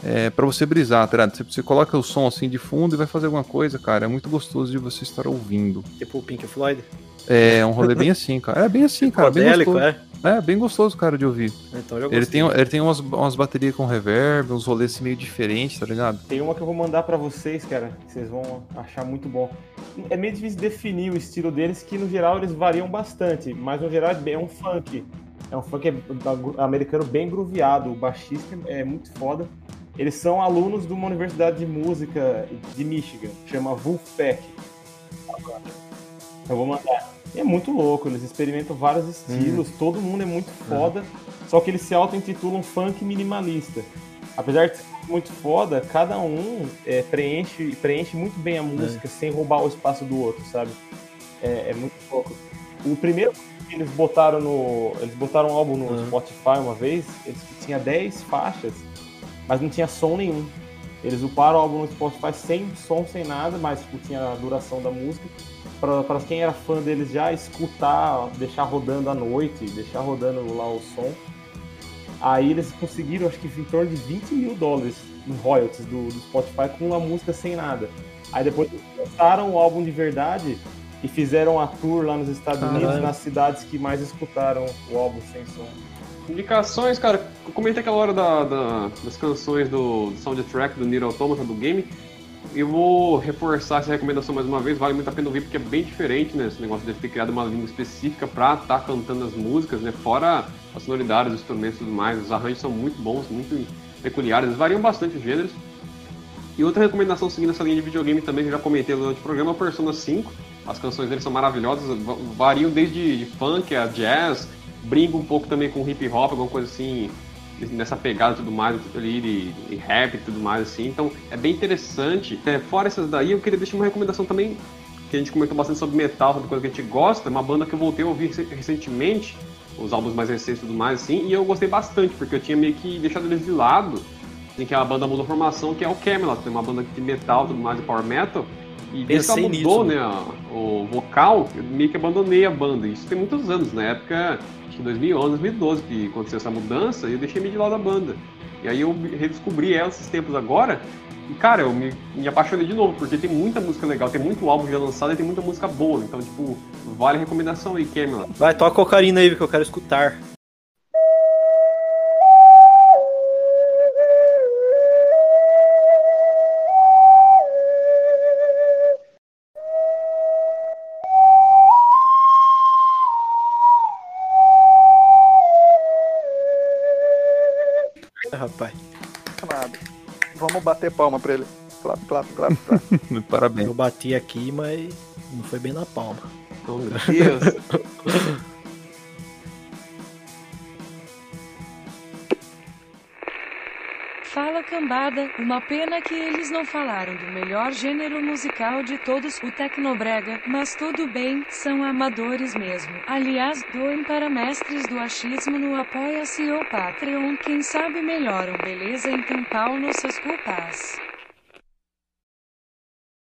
É, para você brisar, tá ligado? Você, coloca o som assim de fundo e vai fazer alguma coisa, cara. É muito gostoso de você estar ouvindo. Tipo o Pink Floyd. É um rolê bem assim, cara. É bem assim, cara. Bem gostoso. é? É, bem gostoso, cara, de ouvir. Então eu já Ele tem, ele tem umas, umas baterias com reverb, uns rolês assim meio diferentes, tá ligado? Tem uma que eu vou mandar pra vocês, cara, que vocês vão achar muito bom. É meio difícil definir o estilo deles, que no geral eles variam bastante, mas no geral é é um funk. É um funk da- americano bem grooveado, o baixista é muito foda. Eles são alunos de uma universidade de música de Michigan, chama Wolfpack. Eu vou mandar. É muito louco, eles experimentam vários estilos, todo mundo é muito foda, só que eles se auto-intitulam funk minimalista. Apesar de ser muito foda, cada um é, preenche, preenche muito bem a música sem roubar o espaço do outro, sabe? É, é muito louco. O primeiro que eles botaram no. Eles botaram um álbum no. Spotify uma vez, eles tinha 10 faixas, mas não tinha som nenhum. Eles uparam o álbum no Spotify sem som, sem nada, mas tipo, tinha a duração da música. Pra, pra quem era fã deles já escutar, deixar rodando à noite, deixar rodando lá o som. Aí eles conseguiram, acho que em torno de 20 mil dólares em royalties do, do Spotify com uma música sem nada. Aí depois eles lançaram o álbum de verdade e fizeram a tour lá nos Estados Caralho. Unidos, nas cidades que mais escutaram o álbum sem som. Indicações, cara, eu comentei aquela hora da, da- das canções do, do soundtrack do Nier Automata, do game. Eu vou reforçar essa recomendação mais uma vez, vale muito a pena ouvir porque é bem diferente, né? Esse negócio de ter criado uma língua específica pra estar cantando as músicas, né? Fora as sonoridades, os instrumentos e tudo mais, os arranjos são muito bons, muito peculiares, variam bastante os gêneros. E outra recomendação seguindo essa linha de videogame também, que eu já comentei no outro programa, é o Persona 5. As canções dele são maravilhosas, va- variam desde de funk a jazz, brincam um pouco também com hip hop, alguma coisa assim, nessa pegada e tudo mais, ali, de, de rap e tudo mais, assim. Então é bem interessante. É, fora essas daí, eu queria deixar uma recomendação também, que a gente comentou bastante sobre metal, sobre coisa que a gente gosta, uma banda que eu voltei a ouvir rec- recentemente, os álbuns mais recentes e tudo mais, assim, e eu gostei bastante, porque eu tinha meio que deixado eles de lado, em que a banda mudou a formação, que é o Camelot, tem uma banda de metal tudo mais, de power metal, e desde que ela mudou, nisso, né, a- o vocal, eu meio que abandonei a banda, isso tem muitos anos, na época, acho que 2011, 2012 que aconteceu essa mudança, e eu deixei meio de lado a banda. E aí eu redescobri ela esses tempos agora, e cara, eu me, me apaixonei de novo, porque tem muita música legal, tem muito álbum já lançado e tem muita música boa, então, tipo, vale a recomendação aí, Camelot. Vai, toca a ocarina aí, que eu quero escutar. Bater palma pra ele. Clap, clap, clap, clap. Parabéns. Eu bati aqui, mas não foi bem na palma. Oh, meu Deus. Fala cambada, uma pena que eles não falaram do melhor gênero musical de todos, o Tecnobrega, mas tudo bem, são amadores mesmo. Aliás, doem para mestres do achismo no Apoia-se ou Patreon, quem sabe melhoram, beleza? Então pau nos seus culpas.